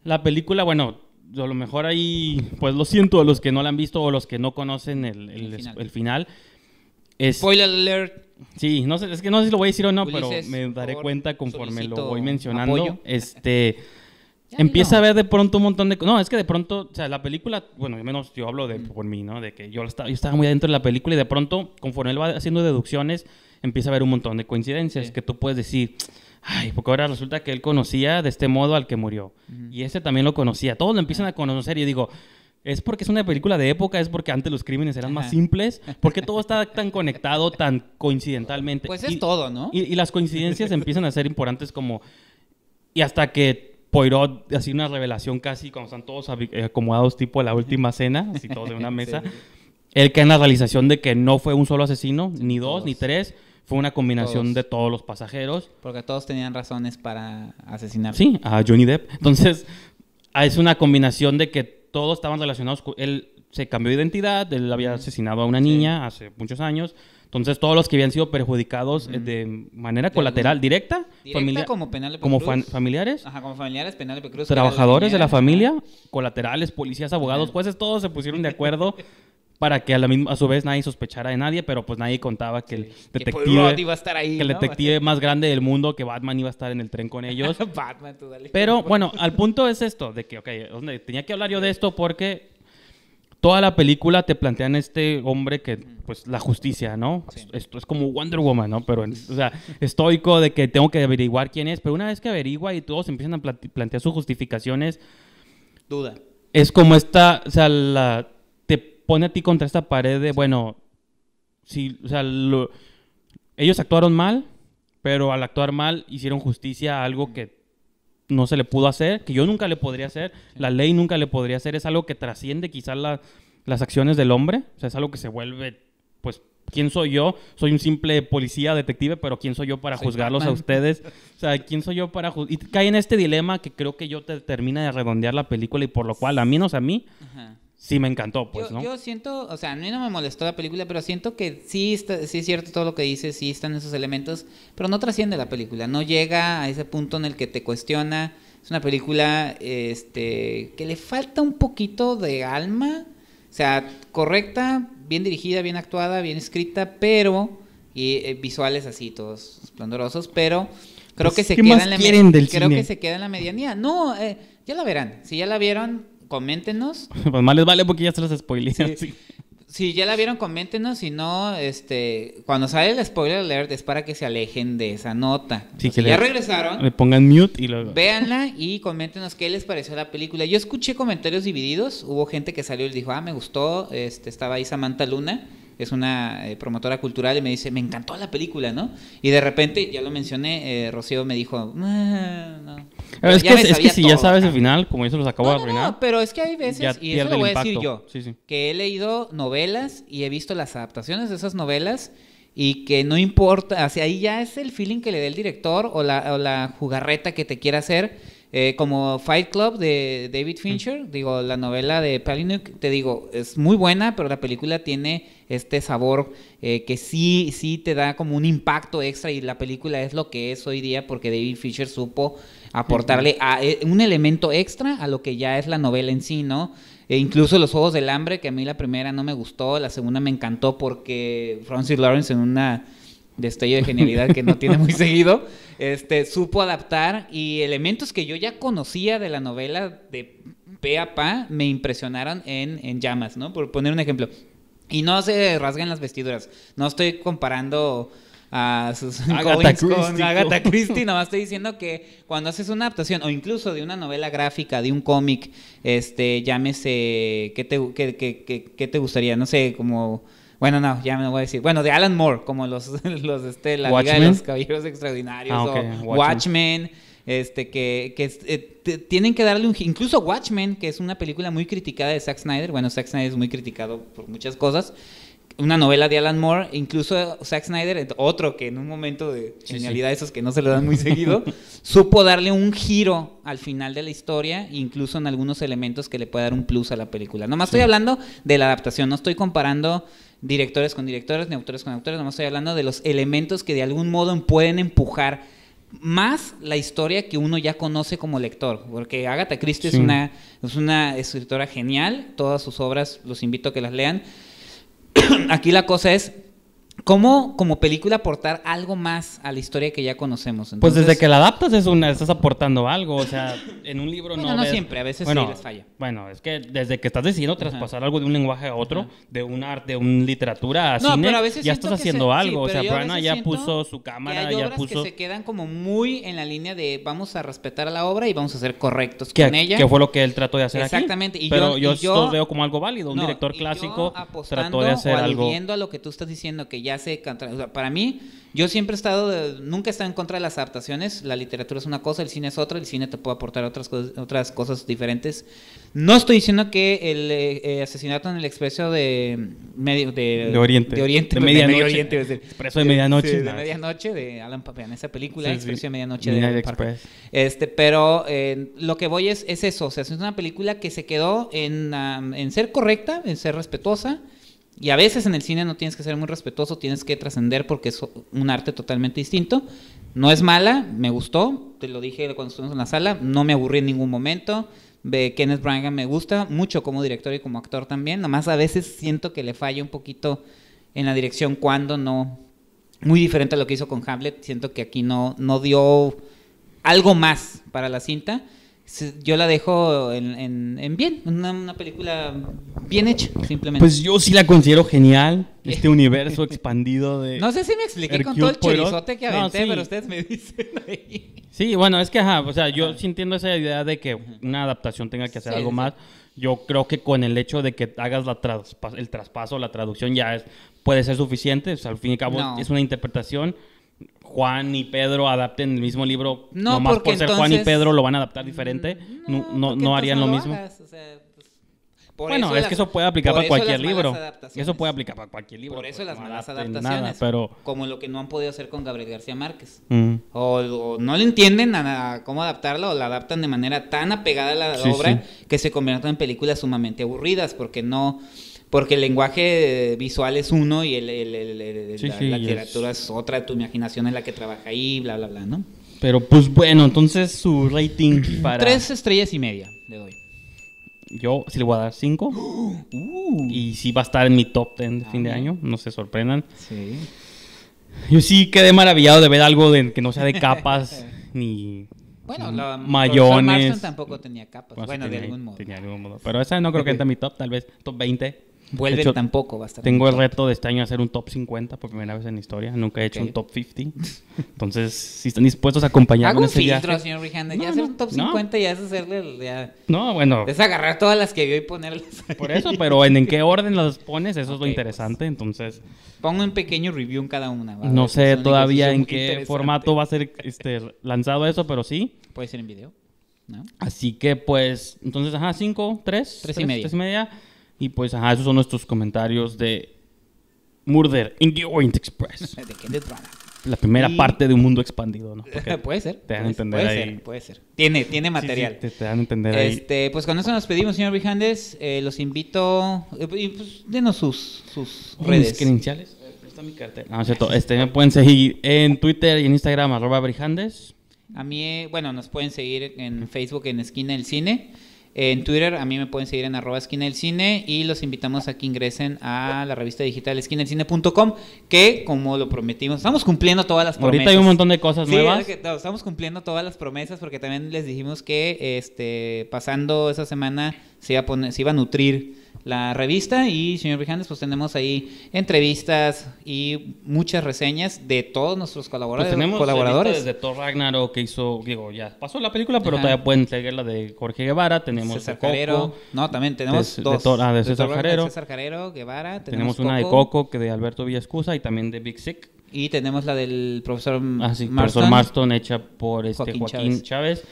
la película, bueno, a lo mejor ahí, pues lo siento a los que no la han visto o los que no conocen el, el, final. Spoiler alert. Sí, no sé, es que no sé si lo voy a decir o no, pero me daré cuenta conforme lo voy mencionando. Este *laughs* *laughs* empieza a ver de pronto un montón de no, es que de pronto, o sea, la película, bueno, al menos yo hablo de mm. por mí, ¿no? De que yo estaba, yo estaba muy adentro de la película y de pronto, conforme él va haciendo deducciones, empieza a ver un montón de coincidencias que tú puedes decir, ay, porque ahora resulta que él conocía de este modo al que murió. Y ese también lo conocía. Todos lo empiezan a conocer y yo digo, ¿es porque es una película de época? ¿Es porque antes los crímenes eran más simples? ¿Por qué todo está tan conectado, tan coincidentalmente? Pues es todo, ¿no? Y, las coincidencias empiezan a ser importantes como... Y hasta que Poirot, así una revelación casi, cuando están todos eh, acomodados tipo la última cena, así todos en una *laughs* mesa, él cae en la realización de que no fue un solo asesino, ni dos, ni tres, fue una combinación de todos los pasajeros. Porque todos tenían razones para asesinar. Sí, a Johnny Depp. Entonces, es una combinación de que todos estaban relacionados. Con, él se cambió de identidad, él había asesinado a una niña hace muchos años. Entonces, todos los que habían sido perjudicados eh, de manera colateral, directa, directa como, Penélope como familiares, Ajá, como familiares, Penélope Cruz, trabajadores de la familia, colaterales, policías, abogados, jueces, todos se pusieron de acuerdo *laughs* para que a, la misma, a su vez nadie sospechara de nadie, pero pues nadie contaba que el detective, Rudd iba a estar ahí, que el ¿no? detective más grande del mundo, que Batman iba a estar en el tren con *laughs* ellos. Batman, tú dale. Pero bueno, al punto es esto, de que, ok, tenía que hablar yo de esto porque toda la película te plantean este hombre que, pues, la justicia, ¿no? Sí. Esto es como Wonder Woman, ¿no? Pero, o sea, estoico de que tengo que averiguar quién es, pero una vez que averigua y todos empiezan a plante- plantear sus justificaciones, Duda. es como esta, o sea, la, pone a ti contra esta pared de, bueno, si, o sea, lo- ellos actuaron mal, pero al actuar mal hicieron justicia a algo que no se le pudo hacer, que yo nunca le podría hacer, la ley nunca le podría hacer, es algo que trasciende quizás la- las acciones del hombre, o sea, es algo que se vuelve, pues, ¿quién soy yo? Soy un simple policía, detective, pero ¿quién soy yo para Soy juzgarlos a ustedes? O sea, ¿quién soy yo para juzgar? Y cae en este dilema que creo que yo te termina de redondear la película y por lo cual, a menos a mí, Ajá. Sí me encantó, pues, yo, ¿no? yo siento, o sea, a mí no me molestó la película, pero siento que sí, está, sí es cierto todo lo que dices, sí están esos elementos, pero no trasciende la película, no llega a ese punto en el que te cuestiona. Es una película este, que le falta un poquito de alma, o sea, correcta, bien dirigida, bien actuada, bien escrita, pero y eh, visuales así todos esplendorosos, pero creo Pues, que se ¿qué queda en la creo cine? que se queda en la medianía. No, eh, ya la verán. Si ya la vieron, coméntenos. *laughs* Pues más les vale porque ya se los spoileé. Sí. Si ya la vieron, coméntenos. Si no, este, cuando sale el spoiler alert es para que se alejen de esa nota. Sí, si que ya le- regresaron, Le pongan mute y luego... véanla y coméntenos qué les pareció la película. Yo escuché comentarios divididos. Hubo gente que salió y dijo, ah, me gustó. Este, estaba ahí Samantha Luna, es una eh, promotora cultural, y me dice, me encantó la película, ¿no? Y de repente, ya lo mencioné, eh, Rocío me dijo, "Ah, no. Pero es que, es si ya sabes el cabrón". final, como se los acabo No, de arruinar, no, pero es que hay veces, ya y eso lo voy a decir yo, Sí, sí. que he leído novelas y he visto las adaptaciones de esas novelas y que no importa, sea, ahí ya es el feeling que le dé el director o la, o la jugarreta que te quiera hacer. Eh, como Fight Club de David Fincher, digo, la novela de Palahniuk, te digo, es muy buena, pero la película tiene este sabor eh, que sí, sí te da como un impacto extra y la película es lo que es hoy día porque David Fincher supo aportarle a, eh, un elemento extra a lo que ya es la novela en sí, ¿no? E incluso Los Juegos del Hambre, que a mí la primera no me gustó, la segunda me encantó porque Francis Lawrence en una destello de genialidad que no tiene muy seguido, este, supo adaptar y elementos que yo ya conocía de la novela de pe a pa me impresionaron en, en llamas, ¿no? Por poner un ejemplo. Y no se rasguen las vestiduras. No estoy comparando a Susan *laughs* Agatha Collins con Christie. Agatha Christie, nomás estoy diciendo que cuando haces una adaptación o incluso de una novela gráfica, de un cómic, este, llámese, ¿qué te, qué, qué- qué- qué te gustaría? No sé, como, bueno, no, ya me lo voy a decir. Bueno, de Alan Moore, como los, *laughs* los este, la Liga de Watchmen. los Caballeros Extraordinarios Ah, o Watchmen. Watchmen, este, que, que eh, tienen que darle un... Incluso Watchmen, que es una película muy criticada de Zack Snyder, bueno, Zack Snyder es muy criticado por muchas cosas, una novela de Alan Moore, incluso Zack Snyder, otro que en un momento de Sí, genialidad, esos que no se le dan muy seguido, *laughs* supo darle un giro al final de la historia, incluso en algunos elementos que le puede dar un plus a la película. Nomás estoy hablando de la adaptación, no estoy comparando directores con directores, ni autores con autores, nomás estoy hablando de los elementos que de algún modo pueden empujar más la historia que uno ya conoce como lector, porque Agatha Christie Sí. es una es una escritora genial, todas sus obras los invito a que las lean. *clears throat* Aquí la cosa es cómo como película aportar algo más a la historia que ya conocemos. Pues desde Entonces, que la adaptas es una, estás aportando algo, o sea, *laughs* en un libro Bueno, no no ves- siempre, a veces bueno, sí les falla. Bueno, es que desde que estás decidiendo traspasar algo de un lenguaje a otro, de un arte, de una literatura a No, cine, pero a veces ya estás que haciendo se- sí, algo, o pero sea, Brana ya puso su que cámara, hay ya obras puso que se quedan como muy en la línea de vamos a respetar a la obra y vamos a ser correctos que, con ella. que fue lo que él trató de hacer Exactamente, aquí. y pero yo- y yo- veo como algo válido, un No, director clásico trató de hacer o algo. a lo que tú estás diciendo que ya se contra- o sea, para mí yo siempre he estado de- nunca he estado en contra de las adaptaciones la literatura es una cosa el cine es otra el cine te puede aportar otras cosas otras cosas diferentes no estoy diciendo que el eh, asesinato en el expreso de medio de, De Oriente. de Oriente De pues, Medianoche. Medio Oriente. Expreso de Medianoche, de medianoche de Alan Papean esa película Sí, sí. expreso de medianoche de Midnight Parker. Express. Este, pero eh, lo que voy es, es eso, o sea, es una película que se quedó en ser correcta, en ser respetuosa, y a veces en el cine no tienes que ser muy respetuoso, tienes que trascender porque es un arte totalmente distinto. No es mala, me gustó, te lo dije cuando estuvimos en la sala, no me aburrí en ningún momento, de Kenneth Branagh me gusta mucho como director y como actor también. Nomás a veces siento que le falla un poquito en la dirección cuando no. Muy diferente a lo que hizo con Hamlet. Siento que aquí no, no dio algo más para la cinta. Yo la dejo en, en, bien, una, una, película bien hecha, simplemente. Pues yo sí la considero genial, este universo expandido de... No sé si me expliqué con todo el chorizote que aventé, pero ustedes me *laughs* dicen ahí. Sí, bueno, es que, ajá, o sea, yo sintiendo esa idea de que una adaptación tenga que hacer algo más, yo creo que con el hecho de que hagas la el traspaso, la traducción ya es, puede ser suficiente, o sea, al fin y al cabo es una interpretación Juan y Pedro adapten el mismo libro, no, nomás por ser Juan y Pedro lo van a adaptar diferente, mm, no, no, harían lo, mismo. Pues, bueno, es que eso puede aplicar para cualquier libro. Eso puede aplicar para cualquier libro. Por eso las malas adaptaciones. pero... Como lo que no han podido hacer con Gabriel García Márquez. Mm. O, no le entienden a, cómo adaptarlo o la adaptan de manera tan apegada a la obra que se convierten en películas sumamente aburridas porque no porque el lenguaje visual es uno y el, la, literatura es... otra, tu imaginación es la que trabaja ahí, bla, bla, bla, ¿no? Pero pues bueno, entonces su rating *clears throat* para... Tres estrellas y media le doy. Yo sí le voy a dar cinco. *gasps* Uh. Y sí va a estar en mi top ten de fin de ah, año, no se sorprendan. Sí. Yo sí quedé maravillado de ver algo de, que no sea de capas *laughs* ni bueno, la mayones. tampoco tenía capas. Bueno, de algún modo. Tenía algún modo. Pero esa no creo que entre en mi top, tal vez top 20. Vuelve tampoco va a estar. Tengo el reto de este año hacer un top 50 por primera vez en la historia. Nunca he hecho un top 50. *laughs* Entonces, si están dispuestos a acompañarme Hago un filtro, señor Rihanna. ya hacer un top 50 ya es hacerle... Ya, no, bueno. Es agarrar todas las que vio y ponerlas. Por eso, pero en, en qué orden las pones, eso es lo interesante. Entonces... Pongo un pequeño review en cada una. No sé todavía en qué formato va a ser este, lanzado eso, pero sí. Puede ser en video. Así que, pues, entonces, ajá, 5, 3. 3 y media. 3 y media. Y pues, ajá, esos son nuestros comentarios de Murder in the Orient Express. *laughs* La primera parte de un mundo expandido, ¿no? *laughs* puede ser. Te dan a entender puede ahí. Ser, puede ser. Tiene, tiene material. te, dan a entender ahí. Este, pues con eso nos pedimos, señor Vijandes. Eh, los invito. Eh, pues, denos sus, sus redes. Mis credenciales. Presta mi cartera. No, cierto. Este, me pueden seguir en Twitter y en Instagram, arroba Brijandes. A mí, bueno, nos pueden seguir en Facebook en Esquina del Cine. En Twitter a mí me pueden seguir en arroba esquina del cine y los invitamos a que ingresen a la revista digital esquinaelcine.com que como lo prometimos, estamos cumpliendo todas las promesas. Ahorita hay un montón de cosas nuevas. estamos cumpliendo todas las promesas porque también les dijimos que este pasando esa semana se iba a, poner, se iba a nutrir la revista y señor Vijandes pues tenemos ahí entrevistas y muchas reseñas de todos nuestros colaboradores. Pues tenemos colaboradores. desde Thor Ragnarok que hizo, digo, ya pasó la película, pero todavía pueden seguir la de Jorge Guevara, tenemos César Carrero, no, también tenemos de, dos. De, ah, de César, Carrero. César Carrero, Guevara, tenemos, una de Coco que de Alberto Villascusa y también de Big Sick. Y tenemos la del profesor ah, sí, Marston, profesor Marston hecha por este Joaquín, Chávez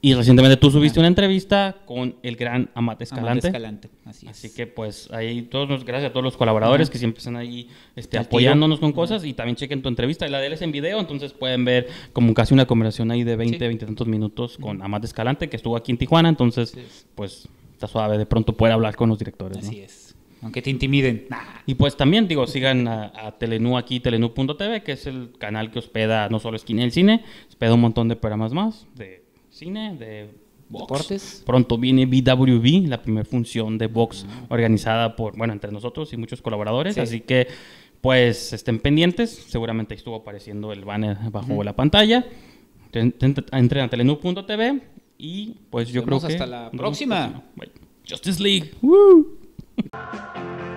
y recientemente tú subiste una entrevista con el gran Amate Escalante. Escalante, así, así que pues ahí todos gracias a todos los colaboradores que siempre están ahí este, apoyándonos con cosas. Y también chequen tu entrevista. La de él es en video, entonces pueden ver como casi una conversación ahí de 20, 20 tantos minutos con Amate Escalante que estuvo aquí en Tijuana, entonces pues está suave de pronto poder hablar con los directores. Así es. Aunque te intimiden. Y pues también, digo, sigan a, a Telenú aquí, telenú.tv, que es el canal que hospeda no solo Esquina el Cine, hospeda un montón de programas más, de cine, de Deportes. Pronto viene BWB, la primera función de box organizada por, bueno, entre nosotros y muchos colaboradores. Así que, pues, estén pendientes. Seguramente estuvo apareciendo el banner bajo la pantalla. Entren a telenú.tv y, pues, yo creo que. Hasta la próxima. Justice League. Woo. *laughs*